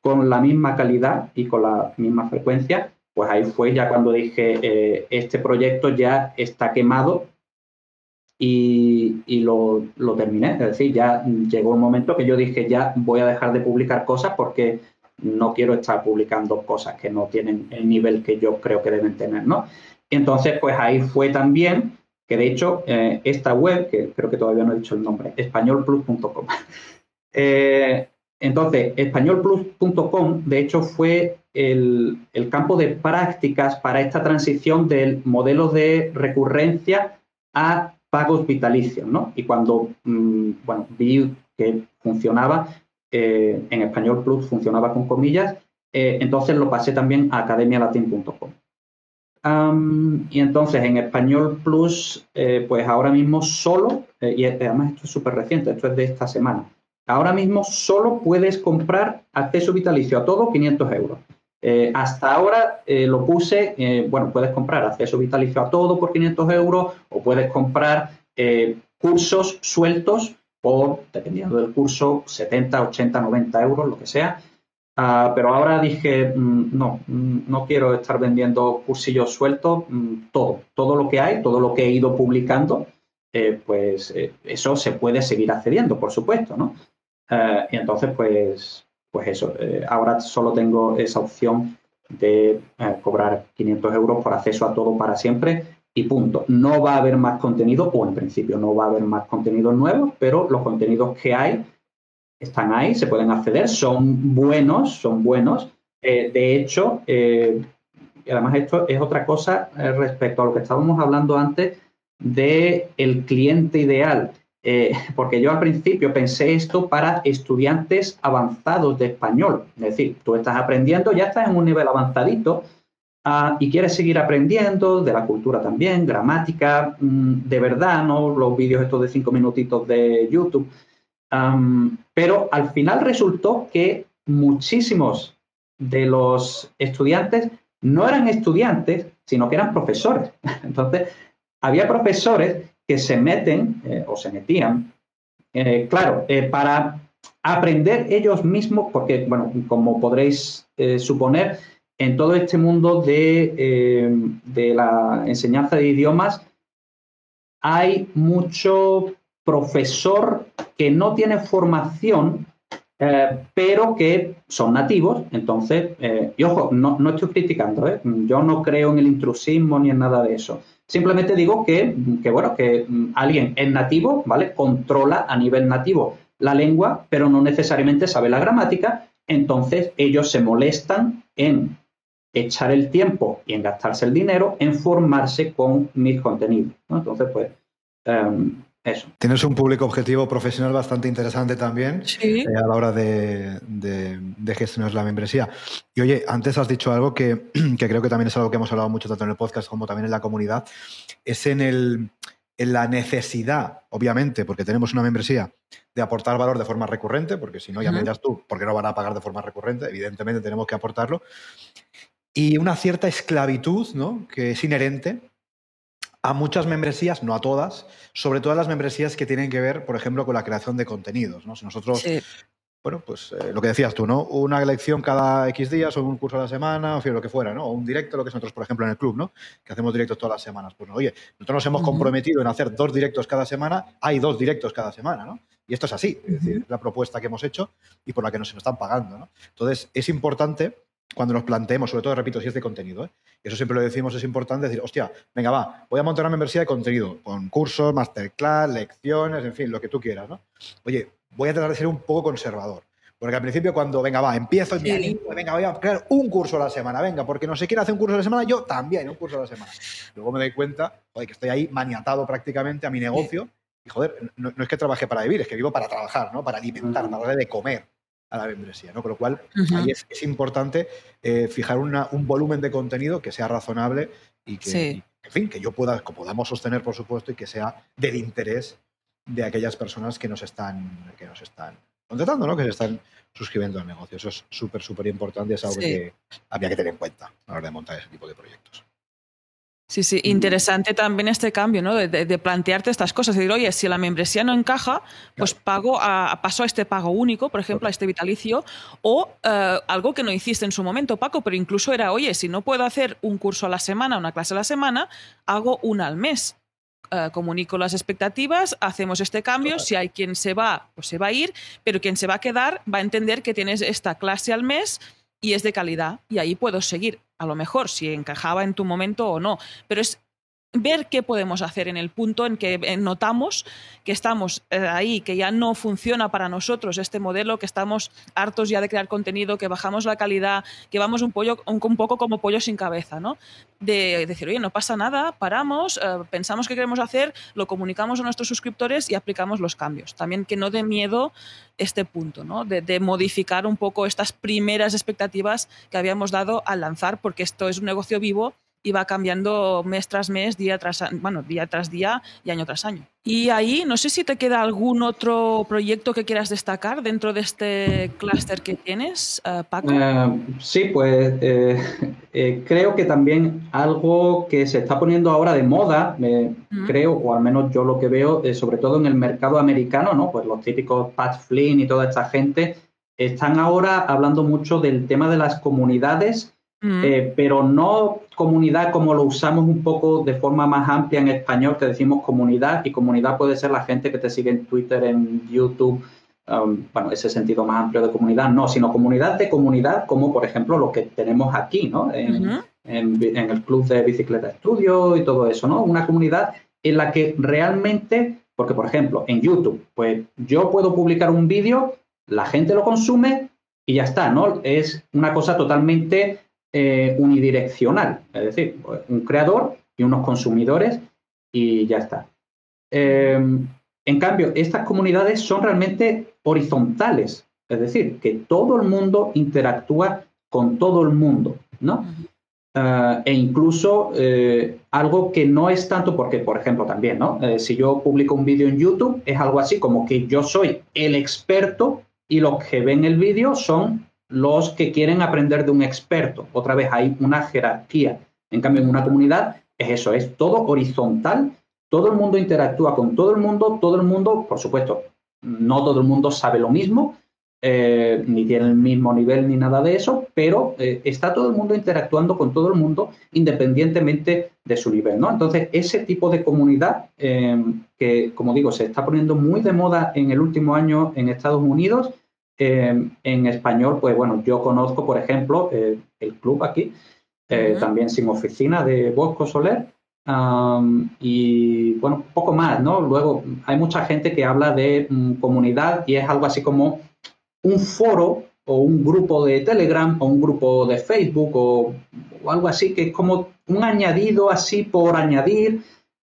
con la misma calidad y con la misma frecuencia, pues ahí fue ya cuando dije, eh, este proyecto ya está quemado y, lo, terminé. Es decir, ya llegó un momento que yo dije, ya voy a dejar de publicar cosas porque no quiero estar publicando cosas que no tienen el nivel que yo creo que deben tener, ¿no? Entonces, pues ahí fue también que de hecho eh, esta web, que creo que todavía no he dicho el nombre, españolplus.com. eh, entonces, españolplus.com, de hecho, fue el, el, campo de prácticas para esta transición del modelo de recurrencia a pagos vitalicios, ¿no? Y cuando, mm, bueno, vi que funcionaba, eh, en Español Plus funcionaba con comillas, eh, entonces lo pasé también a academialatin.com. y entonces en Español Plus, eh, pues ahora mismo solo, y además esto es súper reciente, esto es de esta semana, ahora mismo solo puedes comprar acceso vitalicio a todo 500 euros. Hasta ahora lo puse, bueno, puedes comprar acceso vitalicio a todo por 500 euros o puedes comprar cursos sueltos por, dependiendo del curso, 70, 80, 90 euros, lo que sea. Ah, pero ahora dije, mm, no, mm, no quiero estar vendiendo cursillos sueltos, mm, todo, todo lo que hay, todo lo que he ido publicando, eh, pues eh, eso se puede seguir accediendo, por supuesto, ¿no? Eh, y entonces, pues, pues eso, ahora solo tengo esa opción de cobrar 500 euros por acceso a todo para siempre y punto. No va a haber más contenido, o en principio no va a haber más contenidos nuevos, pero los contenidos que hay están ahí, se pueden acceder, son buenos, son buenos. Eh, de hecho, eh, además esto es otra cosa eh, respecto a lo que estábamos hablando antes de el cliente ideal. Porque yo al principio pensé esto para estudiantes avanzados de español. Es decir, tú estás aprendiendo, ya estás en un nivel avanzadito ah, y quieres seguir aprendiendo de la cultura también, gramática, mm, de verdad, no los vídeos estos de cinco minutitos de YouTube pero al final resultó que muchísimos de los estudiantes no eran estudiantes, sino que eran profesores. Entonces, había profesores que se meten eh, o se metían, eh, claro, eh, para aprender ellos mismos, porque, bueno, como podréis suponer, en todo este mundo de, de la enseñanza de idiomas hay mucho profesor que no tiene formación, pero que son nativos. Entonces, eh, y ojo, no, estoy criticando, ¿eh? yo no creo en el intrusismo ni en nada de eso. Simplemente digo que, bueno, que alguien es nativo, ¿vale? Controla a nivel nativo la lengua, pero no necesariamente sabe la gramática. Entonces, ellos se molestan en echar el tiempo y en gastarse el dinero en formarse con mis contenidos. Entonces, pues, em, Tienes un público objetivo profesional bastante interesante también eh, a la hora de, gestionar la membresía. Y oye, antes has dicho algo que, creo que también es algo que hemos hablado mucho tanto en el podcast como también en la comunidad, es en, el, en la necesidad, obviamente, porque tenemos una membresía, de aportar valor de forma recurrente, porque si no, ya me dirás tú, porque no van a pagar de forma recurrente, evidentemente tenemos que aportarlo, y una cierta esclavitud, ¿no? que es inherente a muchas membresías, no a todas, sobre todo a las membresías que tienen que ver, por ejemplo, con la creación de contenidos. ¿no? Si nosotros, bueno, pues eh, lo que decías tú, ¿no? Una lección cada X días o un curso a la semana, o lo que fuera, ¿no? O un directo, lo que es nosotros, por ejemplo, en el club, ¿no? Que hacemos directos todas las semanas. Pues, oye, nosotros nos hemos comprometido en hacer dos directos cada semana, hay dos directos cada semana, ¿no? Y esto es así, es decir, la propuesta que hemos hecho y por la que nos están pagando, ¿no? Entonces, es importante cuando nos planteemos, sobre todo, repito, si es de contenido, ¿eh? eso siempre lo decimos, es importante decir, hostia, venga, va, voy a montar una membresía de contenido, con cursos, masterclass, lecciones, en fin, lo que tú quieras, ¿no? Oye, voy a tratar de ser un poco conservador. Porque al principio cuando, venga, va, empiezo me venga, voy a crear un curso a la semana, venga, porque no sé quién hace un curso a la semana, yo también, un curso a la semana. Luego me doy cuenta, oye, que estoy ahí maniatado prácticamente a mi negocio y, joder, no, es que trabaje para vivir, es que vivo para trabajar, ¿no? Para alimentar, para darle de comer a la membresía, ¿no? Con lo cual, ahí es, importante eh, fijar un volumen de contenido que sea razonable y que, en fin, que yo pueda, que podamos sostener, por supuesto, y que sea del interés de aquellas personas que nos están, que nos están contratando, ¿no? Que se están suscribiendo al negocio. Eso es súper, súper importante y es algo que había que tener en cuenta a la hora de montar ese tipo de proyectos. Sí, sí, interesante también este cambio, ¿no? De, plantearte estas cosas, de decir, oye, si la membresía no encaja, pues pago a, paso a este pago único, por ejemplo, a este vitalicio, o eh, algo que no hiciste en su momento, Paco, pero incluso era, oye, si no puedo hacer un curso a la semana, una clase a la semana, hago una al mes. Eh, comunico las expectativas, hacemos este cambio, si hay quien se va, pues se va a ir, pero quien se va a quedar va a entender que tienes esta clase al mes y es de calidad y ahí puedo seguir, a lo mejor si encajaba en tu momento o no, pero es ver qué podemos hacer en el punto en que eh, notamos que estamos eh, ahí, que ya no funciona para nosotros este modelo, que estamos hartos ya de crear contenido, que bajamos la calidad, que vamos un, pollo, un, poco como pollo sin cabeza, ¿no? De decir, oye, no pasa nada, paramos, eh, pensamos qué queremos hacer, lo comunicamos a nuestros suscriptores y aplicamos los cambios. También que no dé miedo este punto, ¿no? De, de modificar un poco estas primeras expectativas que habíamos dado al lanzar, porque esto es un negocio vivo y va cambiando mes tras mes, día tras, bueno, día tras día y año tras año. Y ahí, no sé si te queda algún otro proyecto que quieras destacar dentro de este clúster que tienes, eh, Paco. Eh, sí, pues eh, creo que también algo que se está poniendo ahora de moda, creo, o al menos yo lo que veo, sobre todo en el mercado americano, ¿no? Pues los típicos Pat Flynn y toda esta gente están ahora hablando mucho del tema de las comunidades eh, pero no comunidad como lo usamos un poco de forma más amplia en español, que decimos comunidad, y comunidad puede ser la gente que te sigue en Twitter, en YouTube, um, bueno, ese sentido más amplio de comunidad, no, sino comunidad de comunidad, como por ejemplo lo que tenemos aquí, ¿no? En, el Club de Bicicleta Estudio y todo eso, ¿no? Una comunidad en la que realmente, porque por ejemplo, en YouTube, pues yo puedo publicar un vídeo, la gente lo consume y ya está, ¿no? Es una cosa totalmente eh, unidireccional, es decir, un creador y unos consumidores y ya está. Em, en cambio, estas comunidades son realmente horizontales, es decir, que todo el mundo interactúa con todo el mundo, ¿no? Eh, e incluso eh, algo que no es tanto porque, por ejemplo, también, ¿no? si yo publico un vídeo en YouTube, es algo así como que yo soy el experto y los que ven el vídeo son los que quieren aprender de un experto. Otra vez hay una jerarquía. En cambio, en una comunidad es eso, es todo horizontal, todo el mundo interactúa con todo el mundo, todo el mundo, por supuesto, no todo el mundo sabe lo mismo, eh, ni tiene el mismo nivel ni nada de eso, pero eh, está todo el mundo interactuando con todo el mundo independientemente de su nivel, ¿no? Entonces, ese tipo de comunidad eh, que, como digo, se está poniendo muy de moda en el último año en Estados Unidos, Em, en español, pues bueno, yo conozco, por ejemplo, eh, el club aquí, eh, también sin oficina de Bosco Soler, y bueno, poco más, ¿no? Luego hay mucha gente que habla de mm, comunidad y es algo así como un foro o un grupo de Telegram o un grupo de Facebook o, o algo así, que es como un añadido así por añadir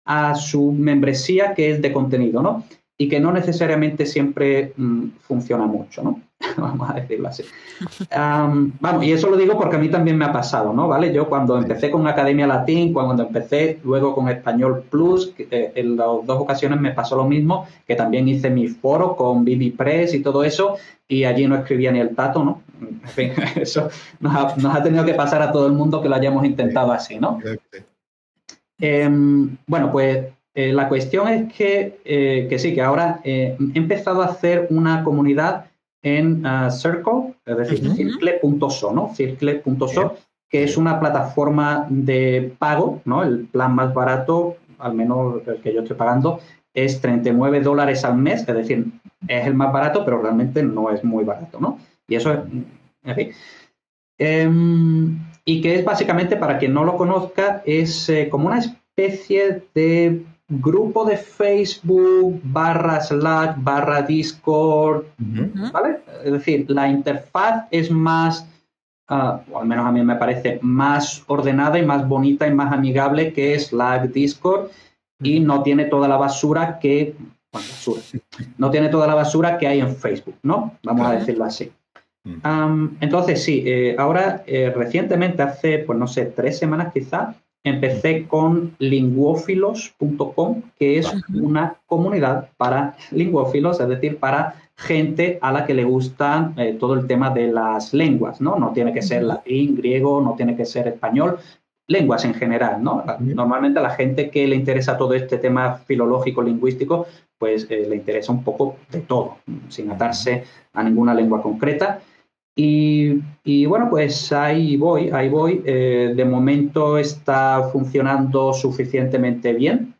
a su membresía que es de contenido, ¿no? Y que no necesariamente siempre mm, funciona mucho, ¿no? Vamos a decirlo así. vamos, y eso lo digo porque a mí también me ha pasado, ¿no? ¿Vale? Yo cuando empecé con Academia Latín, cuando empecé luego con Español Plus, eh, en las dos ocasiones me pasó lo mismo, que también hice mi foro con Bibi Press y todo eso, y allí no escribía ni el tato, ¿no? En fin, eso nos ha, nos ha tenido que pasar a todo el mundo que lo hayamos intentado así, ¿no? Em, bueno, pues eh, la cuestión es que, eh, que sí, que ahora eh, he empezado a hacer una comunidad en uh, Circle, es decir, circle.so, ¿no? Circle.so, que es una plataforma de pago, ¿no? El plan más barato, al menos el que yo estoy pagando, es 39 dólares al mes, es decir, es el más barato, pero realmente no es muy barato, ¿no? Y eso es, en fin. Em, y que es básicamente, para quien no lo conozca, es como una especie de grupo de Facebook barra Slack barra Discord, ¿vale? Es decir, la interfaz es más, ah, o al menos a mí me parece, más ordenada y más bonita y más amigable que Slack, Discord y no tiene toda la basura que, bueno, basura, no tiene toda la basura que hay en Facebook, ¿no? Vamos a decirlo así. entonces, sí, eh, ahora eh, recientemente, hace, pues no sé, tres semanas quizás, empecé con linguófilos.com, que es una comunidad para lingüófilos, es decir, para gente a la que le gusta eh, todo el tema de las lenguas, ¿no? No tiene que ser latín, griego, no tiene que ser español, lenguas en general, ¿no? Normalmente a la gente que le interesa todo este tema filológico, lingüístico, pues eh, le interesa un poco de todo, sin atarse a ninguna lengua concreta. Y, bueno, pues ahí voy, ahí voy. Eh, de momento está funcionando suficientemente bien.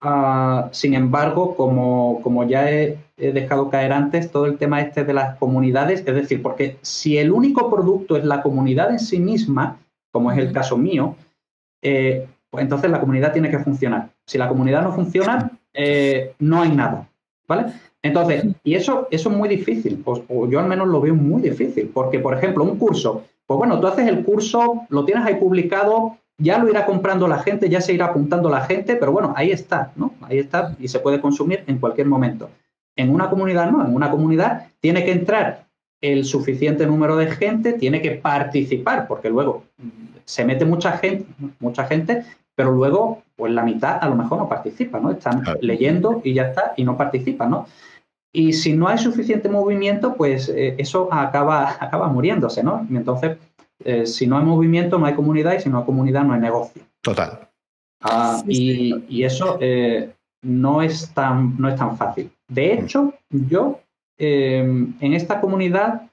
Ah, sin embargo, como, como ya he, dejado caer antes, todo el tema este de las comunidades, es decir, porque si el único producto es la comunidad en sí misma, como es el caso mío, eh, pues entonces la comunidad tiene que funcionar. Si la comunidad no funciona, eh, no hay nada, ¿vale? Entonces, y eso, eso es muy difícil, pues, o yo al menos lo veo muy difícil, porque, por ejemplo, un curso, pues bueno, tú haces el curso, lo tienes ahí publicado, ya lo irá comprando la gente, ya se irá apuntando la gente, pero bueno, ahí está, ¿no? Ahí está y se puede consumir en cualquier momento. En una comunidad no, en una comunidad tiene que entrar el suficiente número de gente, tiene que participar, porque luego se mete mucha gente, mucha gente, pero luego, pues la mitad a lo mejor no participa, ¿no? Están leyendo y ya está, y no participan, ¿no? Y si no hay suficiente movimiento, pues eh, eso acaba, acaba muriéndose, ¿no? Y entonces, eh, si no hay movimiento, no hay comunidad, y si no hay comunidad, no hay negocio. Total. Ah, y, eso eh, no, es tan, no es tan fácil. De hecho, yo en esta comunidad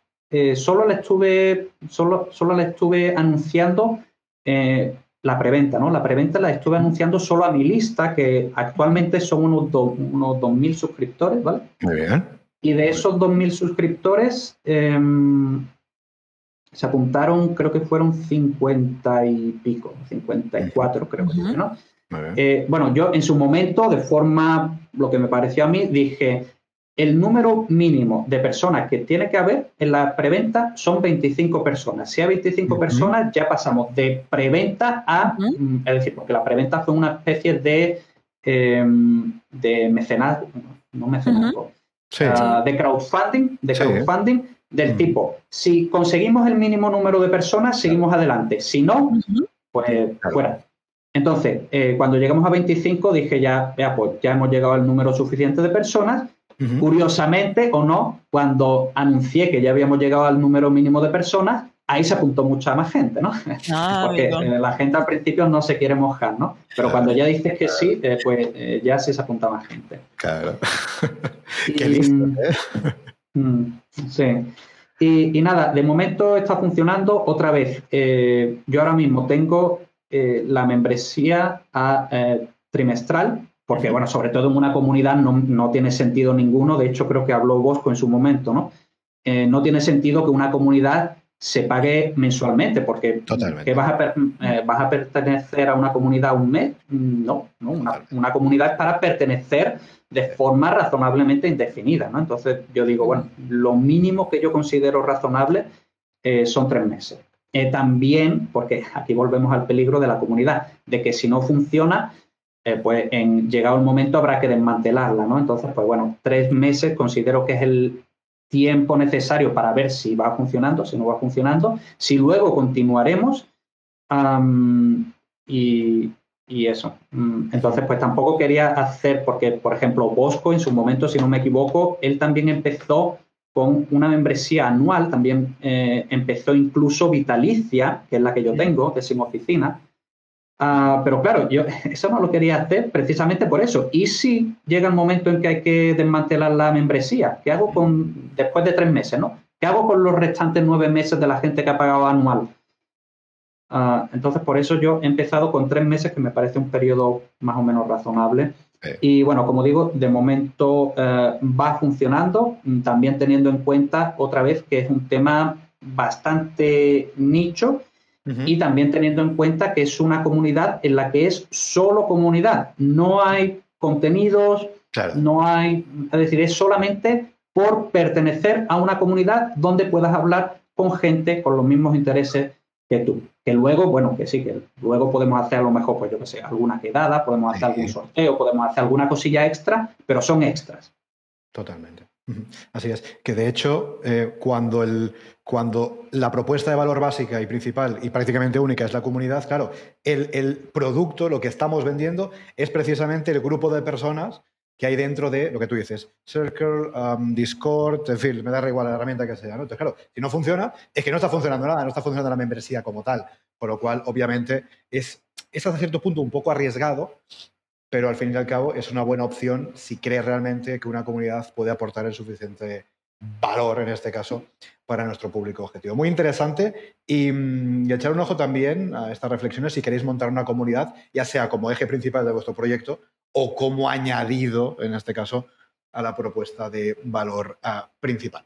solo le estuve, solo, solo le estuve anunciando la preventa, ¿no? La preventa la estuve anunciando solo a mi lista, que actualmente son unos, unos 2.000 suscriptores, ¿vale? Muy bien. Y de esos 2.000 suscriptores em, se apuntaron, creo que fueron 50 y pico, 54 creo que, ¿no? Eh, bueno, yo en su momento, de forma, lo que me pareció a mí, dije, el número mínimo de personas que tiene que haber en la preventa son 25 personas. Si hay 25 personas, ya pasamos de preventa a, mm, es decir, porque la preventa fue una especie de, em, de mecenazgo, no mecenazgo, ah, de crowdfunding, de crowdfunding del tipo, si conseguimos el mínimo número de personas, seguimos adelante. Si no, pues fuera. Entonces, eh, cuando llegamos a 25, dije ya, ya, pues ya hemos llegado al número suficiente de personas Curiosamente o no, cuando anuncié que ya habíamos llegado al número mínimo de personas, ahí se apuntó mucha más gente, ¿no? Ah, Porque eh, la gente al principio no se quiere mojar, ¿no? Pero cuando ya dices que sí, eh, pues eh, ya sí se apunta más gente. Claro. Qué listo, mm, sí. Y, nada, de momento está funcionando otra vez. yo ahora mismo tengo la membresía a, trimestral porque, bueno, sobre todo en una comunidad no, tiene sentido ninguno, de hecho creo que habló Bosco en su momento, ¿no? Eh, no tiene sentido que una comunidad se pague mensualmente, porque ¿qué vas, a eh, vas a pertenecer a una comunidad un mes? No, no una, comunidad es para pertenecer de forma razonablemente indefinida, ¿no? Entonces yo digo, bueno, lo mínimo que yo considero razonable eh, son tres meses. también, porque aquí volvemos al peligro de la comunidad, de que si no funciona, eh, pues en llegado el momento habrá que desmantelarla, ¿no? Entonces, pues bueno, tres meses considero que es el tiempo necesario para ver si va funcionando, si no va funcionando, si luego continuaremos y, eso. Mm, entonces, pues tampoco quería hacer, porque, por ejemplo, Bosco en su momento, si no me equivoco, él también empezó con una membresía anual, también eh, empezó incluso vitalicia, que es la que yo tengo, que es sin oficina, Ah, pero claro, yo eso no lo quería hacer precisamente por eso. ¿Y si llega el momento en que hay que desmantelar la membresía? ¿Qué hago con después de tres meses, no? ¿Qué hago con los restantes nueve meses de la gente que ha pagado anual? Ah, entonces, por eso yo he empezado con tres meses, que me parece un periodo más o menos razonable. Y bueno, como digo, de momento eh, va funcionando, también teniendo en cuenta otra vez que es un tema bastante nicho y también teniendo en cuenta que es una comunidad en la que es solo comunidad. No hay contenidos, no hay, es decir, es solamente por pertenecer a una comunidad donde puedas hablar con gente con los mismos intereses que tú. Que luego, bueno, que sí, que luego podemos hacer a lo mejor, pues yo qué sé, alguna quedada, podemos hacer algún sorteo, podemos hacer alguna cosilla extra, pero son extras. Totalmente. Así es, que de hecho, eh, cuando, el, cuando la propuesta de valor básica y principal y prácticamente única es la comunidad, claro, el, producto, lo que estamos vendiendo, es precisamente el grupo de personas que hay dentro de lo que tú dices, Circle, um, Discord, en fin, me da igual la herramienta que sea. Entonces, claro, si no funciona, es que no está funcionando nada, no está funcionando la membresía como tal. Por lo cual, obviamente, es, es hasta cierto punto un poco arriesgado, pero al fin y al cabo es una buena opción si crees realmente que una comunidad puede aportar el suficiente valor, en este caso, para nuestro público objetivo. Muy interesante y, mm, echar un ojo también a estas reflexiones si queréis montar una comunidad, ya sea como eje principal de vuestro proyecto o como añadido, en este caso, a la propuesta de valor ah, principal.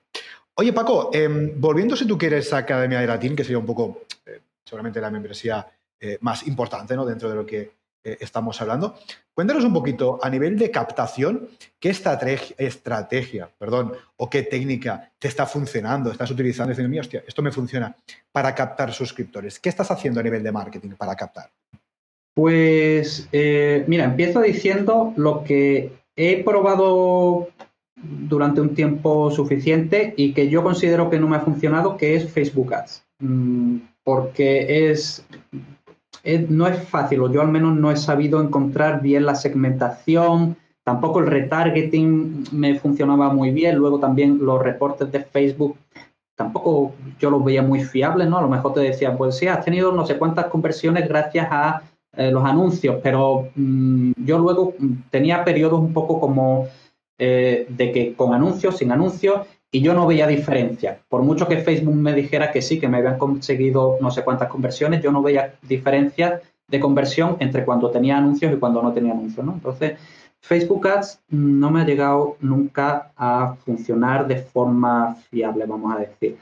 Oye, Paco, em, volviendo si tú quieres a Academia de Latín, que sería un poco, eh, seguramente la membresía eh, más importante ¿no? dentro de lo que eh, estamos hablando. Cuéntanos un poquito, a nivel de captación, ¿qué estrategia, estrategia perdón, o qué técnica te está funcionando? ¿Estás utilizando? Diciendo, mira, hostia, esto me funciona para captar suscriptores. ¿Qué estás haciendo a nivel de marketing para captar? Pues, eh, mira, empiezo diciendo lo que he probado durante un tiempo suficiente y que yo considero que no me ha funcionado, que es Facebook Ads. Mm, porque es, no es fácil, o yo al menos no he sabido encontrar bien la segmentación, tampoco el retargeting me funcionaba muy bien, luego también los reportes de Facebook tampoco yo los veía muy fiables, ¿no? A lo mejor te decía, pues sí, has tenido no sé cuántas conversiones gracias a eh, los anuncios, pero mm, yo luego tenía periodos un poco como eh, de que con anuncios, sin anuncios, y yo no veía diferencia. Por mucho que Facebook me dijera que sí, que me habían conseguido no sé cuántas conversiones, yo no veía diferencia de conversión entre cuando tenía anuncios y cuando no tenía anuncios. Entonces, Facebook Ads no me ha llegado nunca a funcionar de forma fiable, vamos a decir.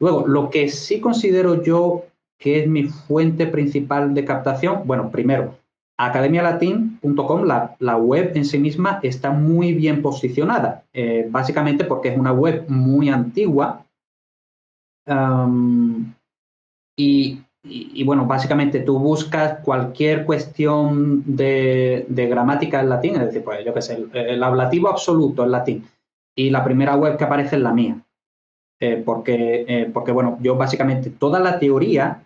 Luego, lo que sí considero yo que es mi fuente principal de captación, bueno, primero, academialatin.com, la, la, web en sí misma está muy bien posicionada, eh, básicamente porque es una web muy antigua y, bueno, básicamente tú buscas cualquier cuestión de, gramática en latín, es decir, pues yo qué sé, el, ablativo absoluto en latín y la primera web que aparece es la mía. Eh, porque, eh, porque, bueno, yo básicamente toda la teoría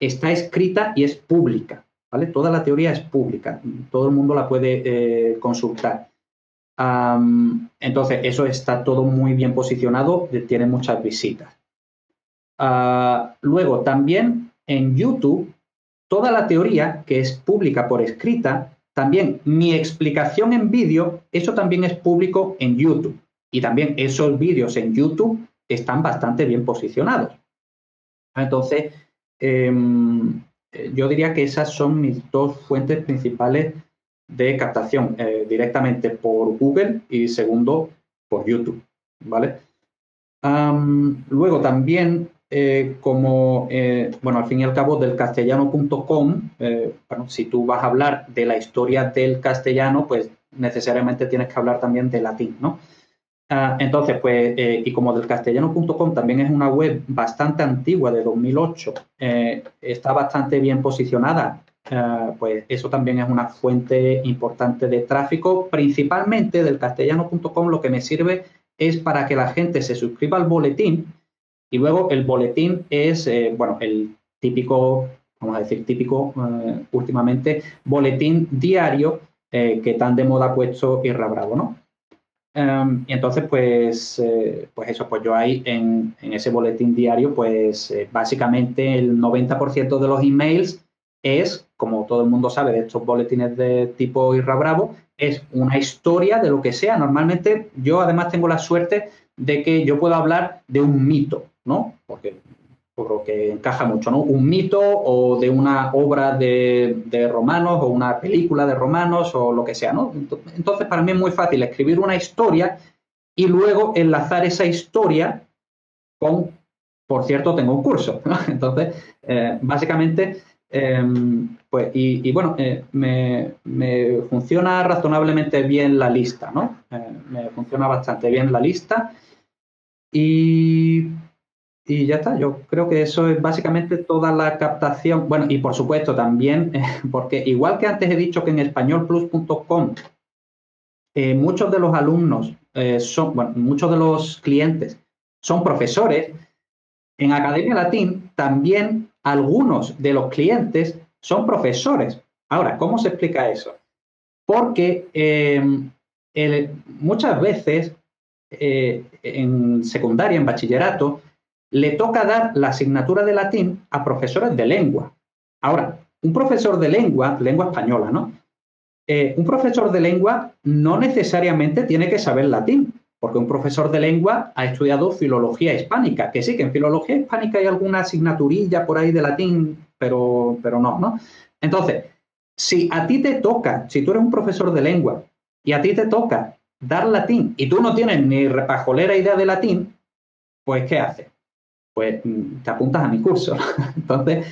está escrita y es pública. Toda la teoría es pública, todo el mundo la puede eh, consultar. entonces, eso está todo muy bien posicionado, tiene muchas visitas. Ah, luego, también en YouTube, toda la teoría que es pública por escrita, también mi explicación en vídeo, eso también es público en YouTube. Y también esos vídeos en YouTube están bastante bien posicionados. Entonces, em, yo diría que esas son mis dos fuentes principales de captación, eh, directamente por Google y segundo por YouTube, ¿vale? luego también, eh, como, bueno, al fin y al cabo del castellano.com, bueno, si tú vas a hablar de la historia del castellano, pues necesariamente tienes que hablar también de latín, ¿no? Ah, entonces, pues, eh, y como del castellano.com también es una web bastante antigua, de 2008, eh, está bastante bien posicionada, ah, pues eso también es una fuente importante de tráfico. Principalmente del castellano.com lo que me sirve es para que la gente se suscriba al boletín y luego el boletín es, eh, bueno, el típico, vamos a decir, típico últimamente, boletín diario que tan de moda ha puesto Irra Bravo, ¿no? Em, y entonces, pues, eh, pues eso, pues yo ahí en, ese boletín diario, pues eh, básicamente el 90% de los emails es, como todo el mundo sabe de estos boletines de tipo Irra Bravo, es una historia de lo que sea. Normalmente yo además tengo la suerte de que yo puedo hablar de un mito, ¿no? Porque lo que encaja mucho, ¿no? Un mito o de una obra de, romanos o una película de romanos o lo que sea, ¿no? Entonces, para mí es muy fácil escribir una historia y luego enlazar esa historia con, por cierto, tengo un curso. Entonces, eh, básicamente, em, pues, y, bueno, eh, me, me, funciona razonablemente bien la lista, ¿no? Eh, me funciona bastante bien la lista y y ya está, yo creo que eso es básicamente toda la captación. Bueno, y por supuesto también, porque igual que antes he dicho que en españolplus.com eh, muchos de los alumnos eh, son, bueno, muchos de los clientes son profesores, en Academia Latín también algunos de los clientes son profesores. Ahora, ¿cómo se explica eso? Porque eh, muchas veces en secundaria, en bachillerato, le toca dar la asignatura de latín a profesores de lengua. Ahora, un profesor de lengua, lengua española, ¿no? Eh, un profesor de lengua no necesariamente tiene que saber latín, porque un profesor de lengua ha estudiado filología hispánica, que sí, que en filología hispánica hay alguna asignaturilla por ahí de latín, pero, pero no, ¿no? Entonces, si a ti te toca, si tú eres un profesor de lengua y a ti te toca dar latín y tú no tienes ni repajolera idea de latín, pues ¿qué haces? Pues te apuntas a mi curso. Entonces,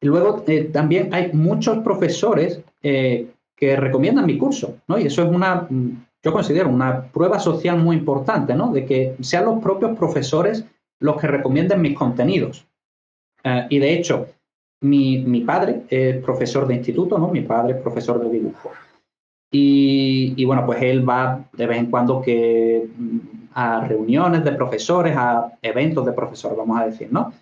luego eh, también hay muchos profesores eh, que recomiendan mi curso, ¿no? Y eso es una, yo considero una prueba social muy importante, ¿no? De que sean los propios profesores los que recomienden mis contenidos. Eh, y de hecho, mi, mi, padre es profesor de instituto, ¿no? Mi padre es profesor de dibujo. Y, y, bueno, pues él va de vez en cuando que a reuniones de profesores, a eventos de profesores, vamos a decir, ¿no?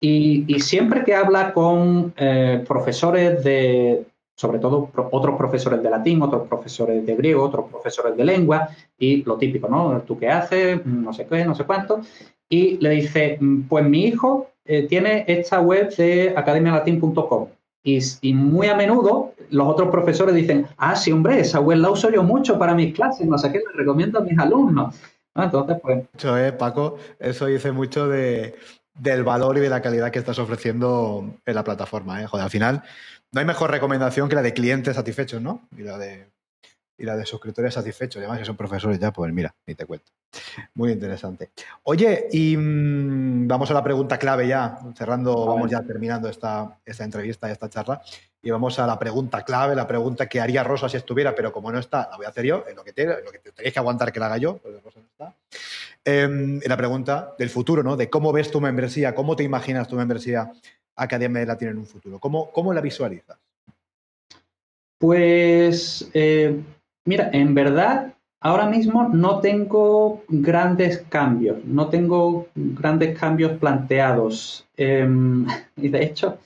Y, siempre que habla con eh, profesores de, sobre todo otros profesores de latín, otros profesores de griego, otros profesores de lengua, y lo típico, ¿no? ¿Tú qué haces? No sé qué, no sé cuánto. Y le dice, mm, pues mi hijo eh, tiene esta web de academialatin.com. Y, y, muy a menudo los otros profesores dicen, ah, sí, hombre, esa web la uso yo mucho para mis clases, no sé qué, le recomiendo a mis alumnos. Entonces, pues... Mucho, eh, Paco, eso dice mucho de, del valor y de la calidad que estás ofreciendo en la plataforma. ¿eh? Joder, al final no hay mejor recomendación que la de clientes satisfechos, ¿no? Y la de, y la de suscriptores satisfechos. Además, que son profesores ya, pues mira, ni te cuento. Muy interesante. Oye, y mm, vamos a la pregunta clave ya, cerrando, vamos ya terminando esta, esta entrevista y esta charla. Y vamos a la pregunta clave, la pregunta que haría Rosa si estuviera, pero como no está, la voy a hacer yo, en lo que, te, lo que tenéis que aguantar que la haga yo, porque Rosa no está. Eh, la pregunta del futuro, ¿no? De cómo ves tu membresía, cómo te imaginas tu membresía Academia de Latín en un futuro. ¿Cómo, cómo la visualizas? Pues, eh, mira, en verdad, ahora mismo no tengo grandes cambios, no tengo grandes cambios planteados. Eh, y de hecho,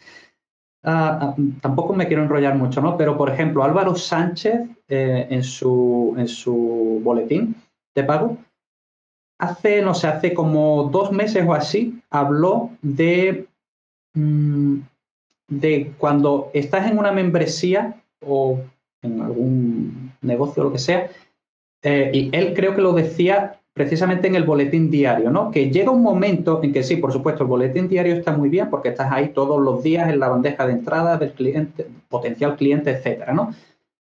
uh, tampoco me quiero enrollar mucho, ¿no? Pero, por ejemplo, Álvaro Sánchez, eh, en, su, en su boletín de pago, hace, no sé, hace como dos meses o así, habló de Mm, de cuando estás en una membresía o en algún negocio o lo que sea, eh, y él creo que lo decía precisamente en el boletín diario, ¿no? Que llega un momento en que sí, por supuesto, el boletín diario está muy bien porque estás ahí todos los días en la bandeja de entrada del cliente, potencial cliente, etcétera, ¿no?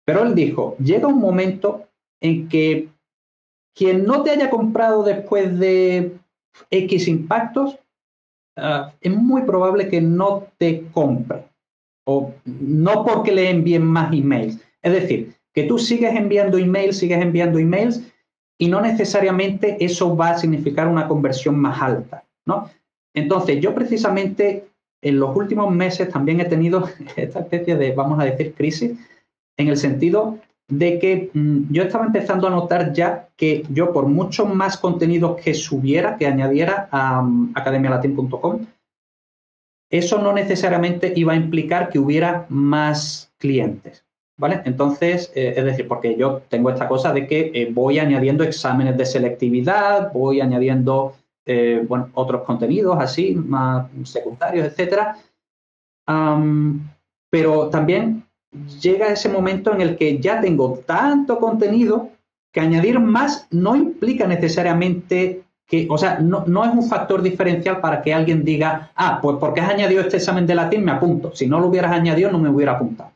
Pero él dijo, llega un momento en que quien no te haya comprado después de X impactos Ah, es muy probable que no te compre. O no porque le envíen más emails. Es decir, que tú sigues enviando emails, sigues enviando emails y no necesariamente eso va a significar una conversión más alta, ¿no? Entonces, yo precisamente en los últimos meses también he tenido esta especie de, vamos a decir, crisis, en el sentido de que mm, yo estaba empezando a notar ya que yo por mucho más contenidos que subiera, que añadiera a um, academialatin.com, eso no necesariamente iba a implicar que hubiera más clientes. ¿Vale? Entonces, eh, es decir, porque yo tengo esta cosa de que eh, voy añadiendo exámenes de selectividad, voy añadiendo eh, bueno, otros contenidos así, más secundarios, etcétera. pero también llega ese momento en el que ya tengo tanto contenido que añadir más no implica necesariamente que, o sea, no, es un factor diferencial para que alguien diga, ah, pues porque has añadido este examen de latín me apunto. Si no lo hubieras añadido no me hubiera apuntado.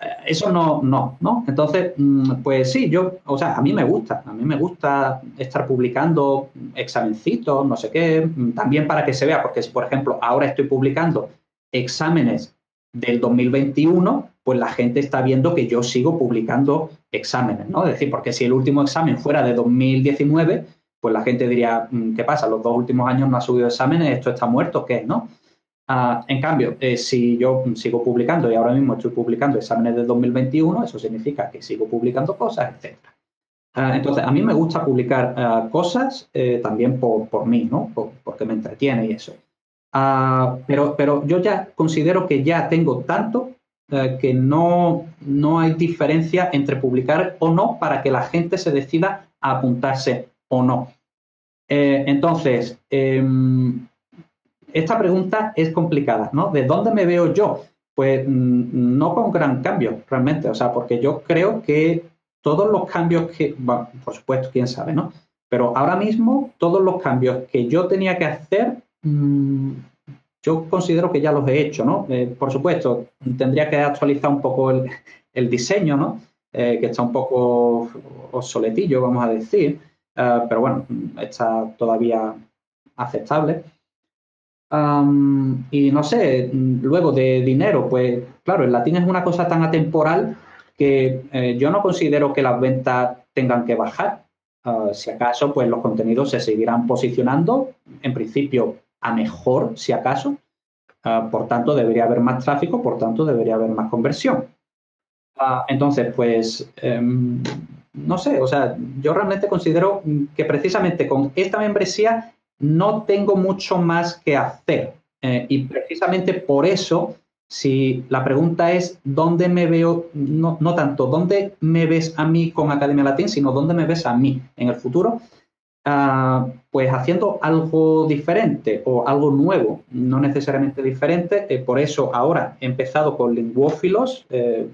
Eh, eso no, no, ¿no? Entonces, mm, pues sí, yo, o sea, a mí me gusta, a mí me gusta estar publicando examencitos, no sé qué, también para que se vea, porque si, por ejemplo, ahora estoy publicando exámenes del 2021, pues la gente está viendo que yo sigo publicando exámenes, ¿no? Es decir, porque si el último examen fuera de 2019, pues la gente diría, mm, ¿qué pasa? Los dos últimos años no ha subido exámenes, esto está muerto, ¿qué? ¿No? Ah, en cambio, eh, si yo sigo publicando y ahora mismo estoy publicando exámenes de 2021, eso significa que sigo publicando cosas, etc. Ah, entonces, a mí me gusta publicar ah, cosas eh, también por, por, mí, ¿no? porque me entretiene y eso. Pero, pero yo ya considero que ya tengo tanto eh, que no, no hay diferencia entre publicar o no para que la gente se decida a apuntarse o no. Entonces, em, esta pregunta es complicada, ¿no? ¿De dónde me veo yo? Pues mm, no con gran cambio, realmente, o sea, porque yo creo que todos los cambios que, por supuesto, quién sabe, ¿no? Pero ahora mismo todos los cambios que yo tenía que hacer Mm, yo considero que ya los he hecho, ¿no? Eh, por supuesto, tendría que actualizar un poco el, diseño, ¿no? Eh, que está un poco obsoletillo, vamos a decir, eh, pero bueno, está todavía aceptable. Y no sé, luego de dinero, pues claro, el latín es una cosa tan atemporal que eh, yo no considero que las ventas tengan que bajar. Ah, si acaso, pues los contenidos se seguirán posicionando, en principio a mejor, si acaso. Ah, por tanto, debería haber más tráfico, por tanto, debería haber más conversión. Ah, entonces, pues, em, no sé, o sea, yo realmente considero que precisamente con esta membresía no tengo mucho más que hacer. Eh, y precisamente por eso si la pregunta es dónde me veo, no, tanto dónde me ves a mí con Academia Latín, sino dónde me ves a mí en el futuro, ah, pues haciendo algo diferente o algo nuevo, no necesariamente diferente. Eh, por eso ahora he empezado con Linguófilos, eh,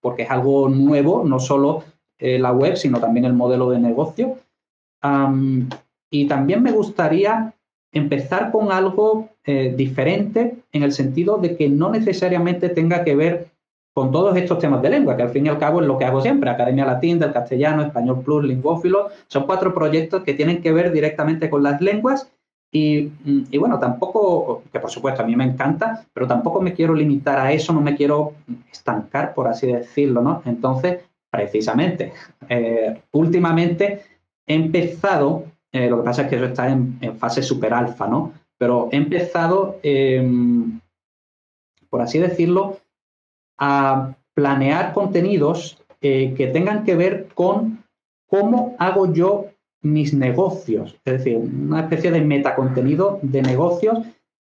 porque es algo nuevo, no solo la web, sino también el modelo de negocio. Y también me gustaría empezar con algo eh, diferente en el sentido de que no necesariamente tenga que ver con todos estos temas de lengua, que al fin y al cabo es lo que hago siempre, Academia Latín, del Castellano, Español Plus, Lingüófilo, son cuatro proyectos que tienen que ver directamente con las lenguas y, y, bueno, tampoco, que por supuesto a mí me encanta, pero tampoco me quiero limitar a eso, no me quiero estancar, por así decirlo, ¿no? Entonces, precisamente, eh, últimamente he empezado, eh, lo que pasa es que eso está en, fase super alfa, ¿no? pero he empezado, em, por así decirlo, a planear contenidos eh, que tengan que ver con cómo hago yo mis negocios, es decir, una especie de metacontenido de negocios,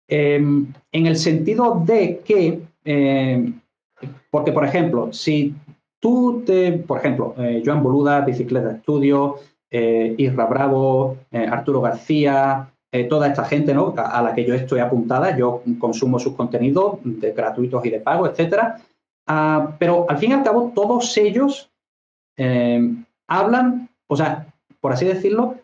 em, en el sentido de que, em, porque por ejemplo, si tú te, por ejemplo, eh, Joan Boluda, Bicicleta Estudio, eh, Isra Bravo, Arturo García, eh, toda esta gente ¿no? a, la que yo estoy apuntada, yo consumo sus contenidos de gratuitos y de pago, etcétera. Ah, pero al fin y al cabo, todos ellos eh, hablan, o sea, por así decirlo,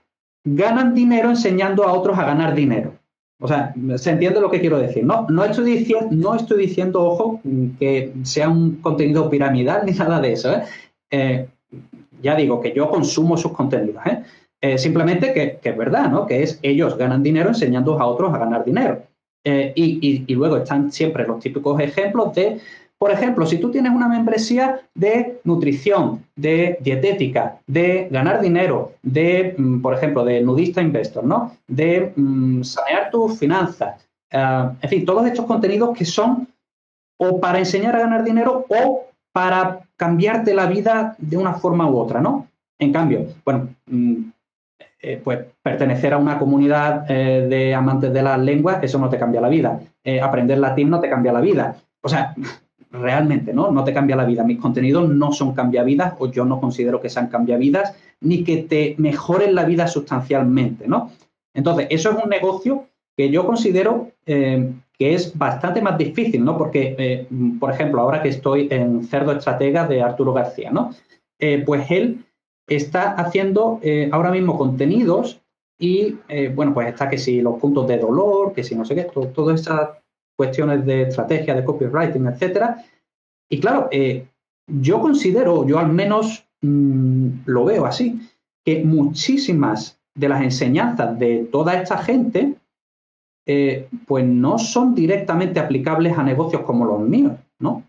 ganan dinero enseñando a otros a ganar dinero. O sea, se entiende lo que quiero decir. No, no, estoy, diciendo, no estoy diciendo, ojo, que sea un contenido piramidal ni nada de eso. ¿eh? Ya digo que yo consumo sus contenidos. ¿eh? Eh, simplemente que, es verdad, ¿no? Que es ellos ganan dinero enseñando a otros a ganar dinero. Eh, y, luego están siempre los típicos ejemplos de, por ejemplo, si tú tienes una membresía de nutrición, de dietética, de ganar dinero, de, mm, por ejemplo, de nudista investor, ¿no? De mm, sanear tus finanzas. En fin, todos estos contenidos que son o para enseñar a ganar dinero o para cambiarte la vida de una forma u otra, ¿no? En cambio, bueno, mm, eh, pues pertenecer a una comunidad eh, de amantes de las lenguas, eso no te cambia la vida. Eh, aprender latín no te cambia la vida. O sea, realmente, ¿no? No te cambia la vida. Mis contenidos no son cambiavidas o yo no considero que sean cambiavidas ni que te mejoren la vida sustancialmente, ¿no? Entonces, eso es un negocio que yo considero que es bastante más difícil, ¿no? Porque, por ejemplo, ahora que estoy en Cerdo Estratega de Arturo García, ¿no? pues él está haciendo eh, ahora mismo contenidos y, eh, bueno, pues está que si los puntos de dolor, que si no sé qué, todas esas cuestiones de estrategia, de copywriting, etcétera. Y claro, eh, yo considero, yo al menos mm, lo veo así, que muchísimas de las enseñanzas de toda esta gente, pues no son directamente aplicables a negocios como los míos, ¿no?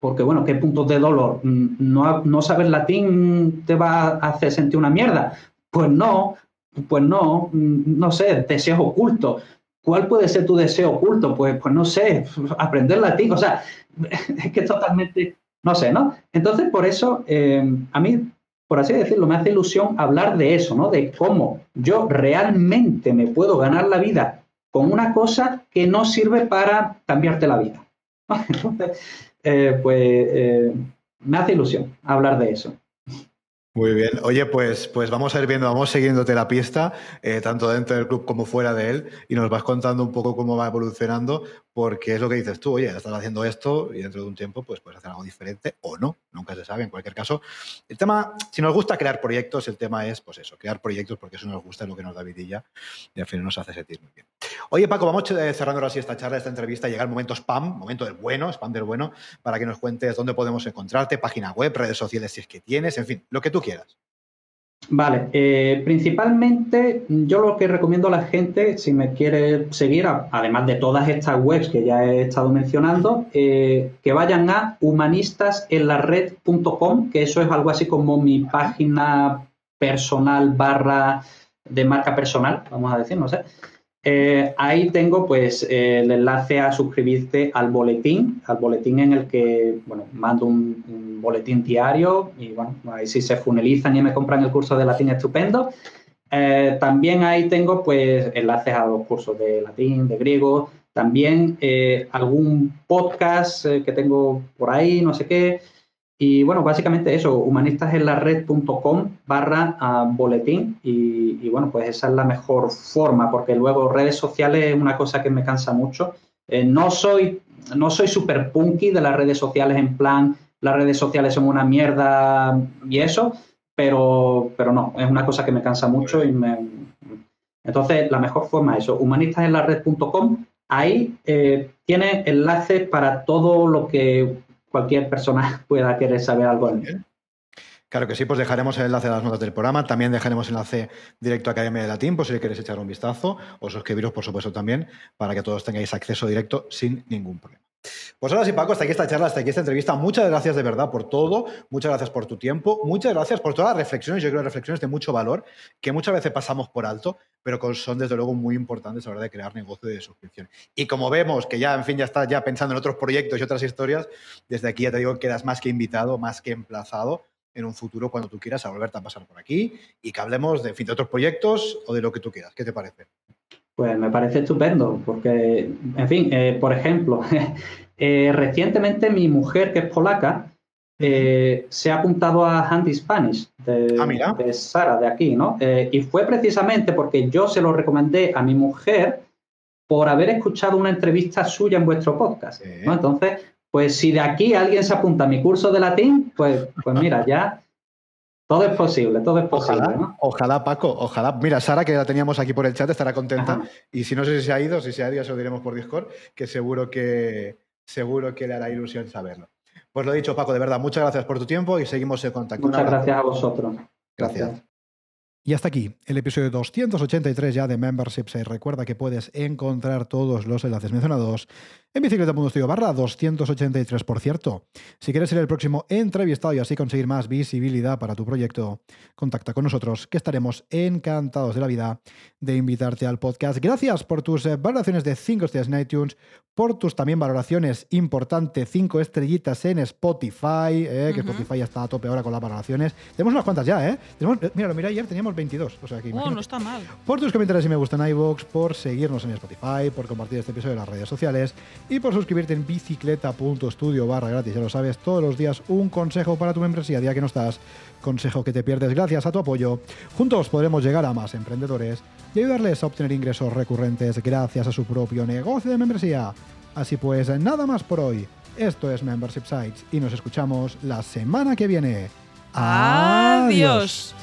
Porque, bueno, ¿qué puntos de dolor? Mm, ¿No, no saber latín te va a hacer sentir una mierda? Pues no, pues no, mm, no sé, deseos ocultos. ¿Cuál puede ser tu deseo oculto? Pues, pues no sé, aprender latín. O sea, es que totalmente, no sé, ¿no? Entonces, por eso, eh, a mí, por así decirlo, me hace ilusión hablar de eso, ¿no? De cómo yo realmente me puedo ganar la vida con una cosa que no sirve para cambiarte la vida. Entonces, eh, pues eh, me hace ilusión hablar de eso. Muy bien. Oye, pues, pues vamos a ir viendo, vamos siguiéndote la pista, eh, tanto dentro del club como fuera de él, y nos vas contando un poco cómo va evolucionando, porque es lo que dices tú, oye, estás haciendo esto y dentro de un tiempo pues puedes hacer algo diferente o no, nunca se sabe, en cualquier caso. El tema, si nos gusta crear proyectos, el tema es, pues eso, crear proyectos porque eso nos gusta, es lo que nos da vidilla y al final nos hace sentir muy bien. Oye, Paco, vamos eh, cerrando ahora sí esta charla, esta entrevista, llega el momento spam, momento del bueno, spam del bueno, para que nos cuentes dónde podemos encontrarte, página web, redes sociales si es que tienes, en fin, lo que tú quieras. Vale, eh, principalmente yo lo que recomiendo a la gente, si me quiere seguir, además de todas estas webs que ya he estado mencionando, eh, que vayan a humanistasenlared.com, que eso es algo así como mi página personal barra de marca personal, vamos a decir, no sé. Eh, ahí tengo pues el enlace a suscribirte al boletín, al boletín en el que, bueno, mando un, boletín diario y bueno, ahí sí se funelizan y me compran el curso de latín estupendo. Eh, también ahí tengo pues enlaces a los cursos de latín, de griego, también eh, algún podcast que tengo por ahí, no sé qué. Y bueno, básicamente eso, humanistasenlared.com barra ah, boletín y, bueno, pues esa es la mejor forma porque luego redes sociales es una cosa que me cansa mucho. Eh, no soy no soy super punky de las redes sociales en plan las redes sociales son una mierda y eso, pero, pero no, es una cosa que me cansa mucho y me... Entonces, la mejor forma es eso, humanistasenlared.com, ahí eh, tiene enlaces para todo lo que cualquier persona pueda querer saber algo mí. Claro que sí, pues dejaremos el enlace a las notas del programa, también dejaremos enlace directo a Academia de Latín, por si queréis echar un vistazo, o suscribiros, por supuesto, también, para que todos tengáis acceso directo sin ningún problema. Pues ahora sí, Paco, hasta aquí esta charla, hasta aquí esta entrevista. Muchas gracias de verdad por todo, muchas gracias por tu tiempo, muchas gracias por todas las reflexiones, yo creo reflexiones de mucho valor, que muchas veces pasamos por alto, pero son desde luego muy importantes a la hora de crear negocio de suscripción. Y como vemos que ya, en fin, ya estás ya pensando en otros proyectos y otras historias, desde aquí ya te digo que quedas más que invitado, más que emplazado en un futuro cuando tú quieras a volverte a pasar por aquí y que hablemos de, fin, de otros proyectos o de lo que tú quieras. ¿Qué te parece? Pues me parece estupendo, porque, en fin, eh, por ejemplo, eh, recientemente mi mujer, que es polaca, eh, se ha apuntado a Handy Spanish de, ah, de Sara, de aquí, ¿no? y fue precisamente porque yo se lo recomendé a mi mujer por haber escuchado una entrevista suya en vuestro podcast, ¿no? Entonces, pues si de aquí alguien se apunta a mi curso de latín, pues, pues mira, ya todo es posible, todo es posible. Ojalá, ojalá, Paco, ojalá. Mira, Sara, que la teníamos aquí por el chat, estará contenta. Y si no sé si se ha ido, si se ha ido, ya se lo diremos por Discord, que seguro que, seguro que le hará ilusión saberlo. Pues lo dicho, Paco, de verdad, muchas gracias por tu tiempo y seguimos en contacto. Muchas gracias a vosotros. gracias. Y hasta aquí el episodio 283 ya de Memberships. Y recuerda que puedes encontrar todos los enlaces mencionados en bicicleta.studio barra 283, por cierto. Si quieres ser el próximo entrevistado y así conseguir más visibilidad para tu proyecto, contacta con nosotros, que estaremos encantados de la vida de invitarte al podcast. Gracias por tus eh, valoraciones de 5 estrellas en iTunes, por tus también valoraciones importante 5 estrellitas en Spotify, eh, que Spotify está a tope ahora con las valoraciones. Tenemos unas cuantas ya, ¿eh? Tenemos, eh, mira, lo miré ayer, teníamos 22. O sea, aquí, oh, no está mal. Por tus comentarios si me gustan iVoox, por seguirnos en Spotify, por compartir este episodio en las redes sociales y por suscribirte en bicicleta.studio barra gratis. Ya lo sabes, todos los días un consejo para tu membresía, día que no estás, consejo que te pierdes gracias a tu apoyo. Juntos podremos llegar a más emprendedores y ayudarles a obtener ingresos recurrentes gracias a su propio negocio de membresía. Así pues, nada más por hoy. Esto es Membership Sites y nos escuchamos la semana que viene. Adiós.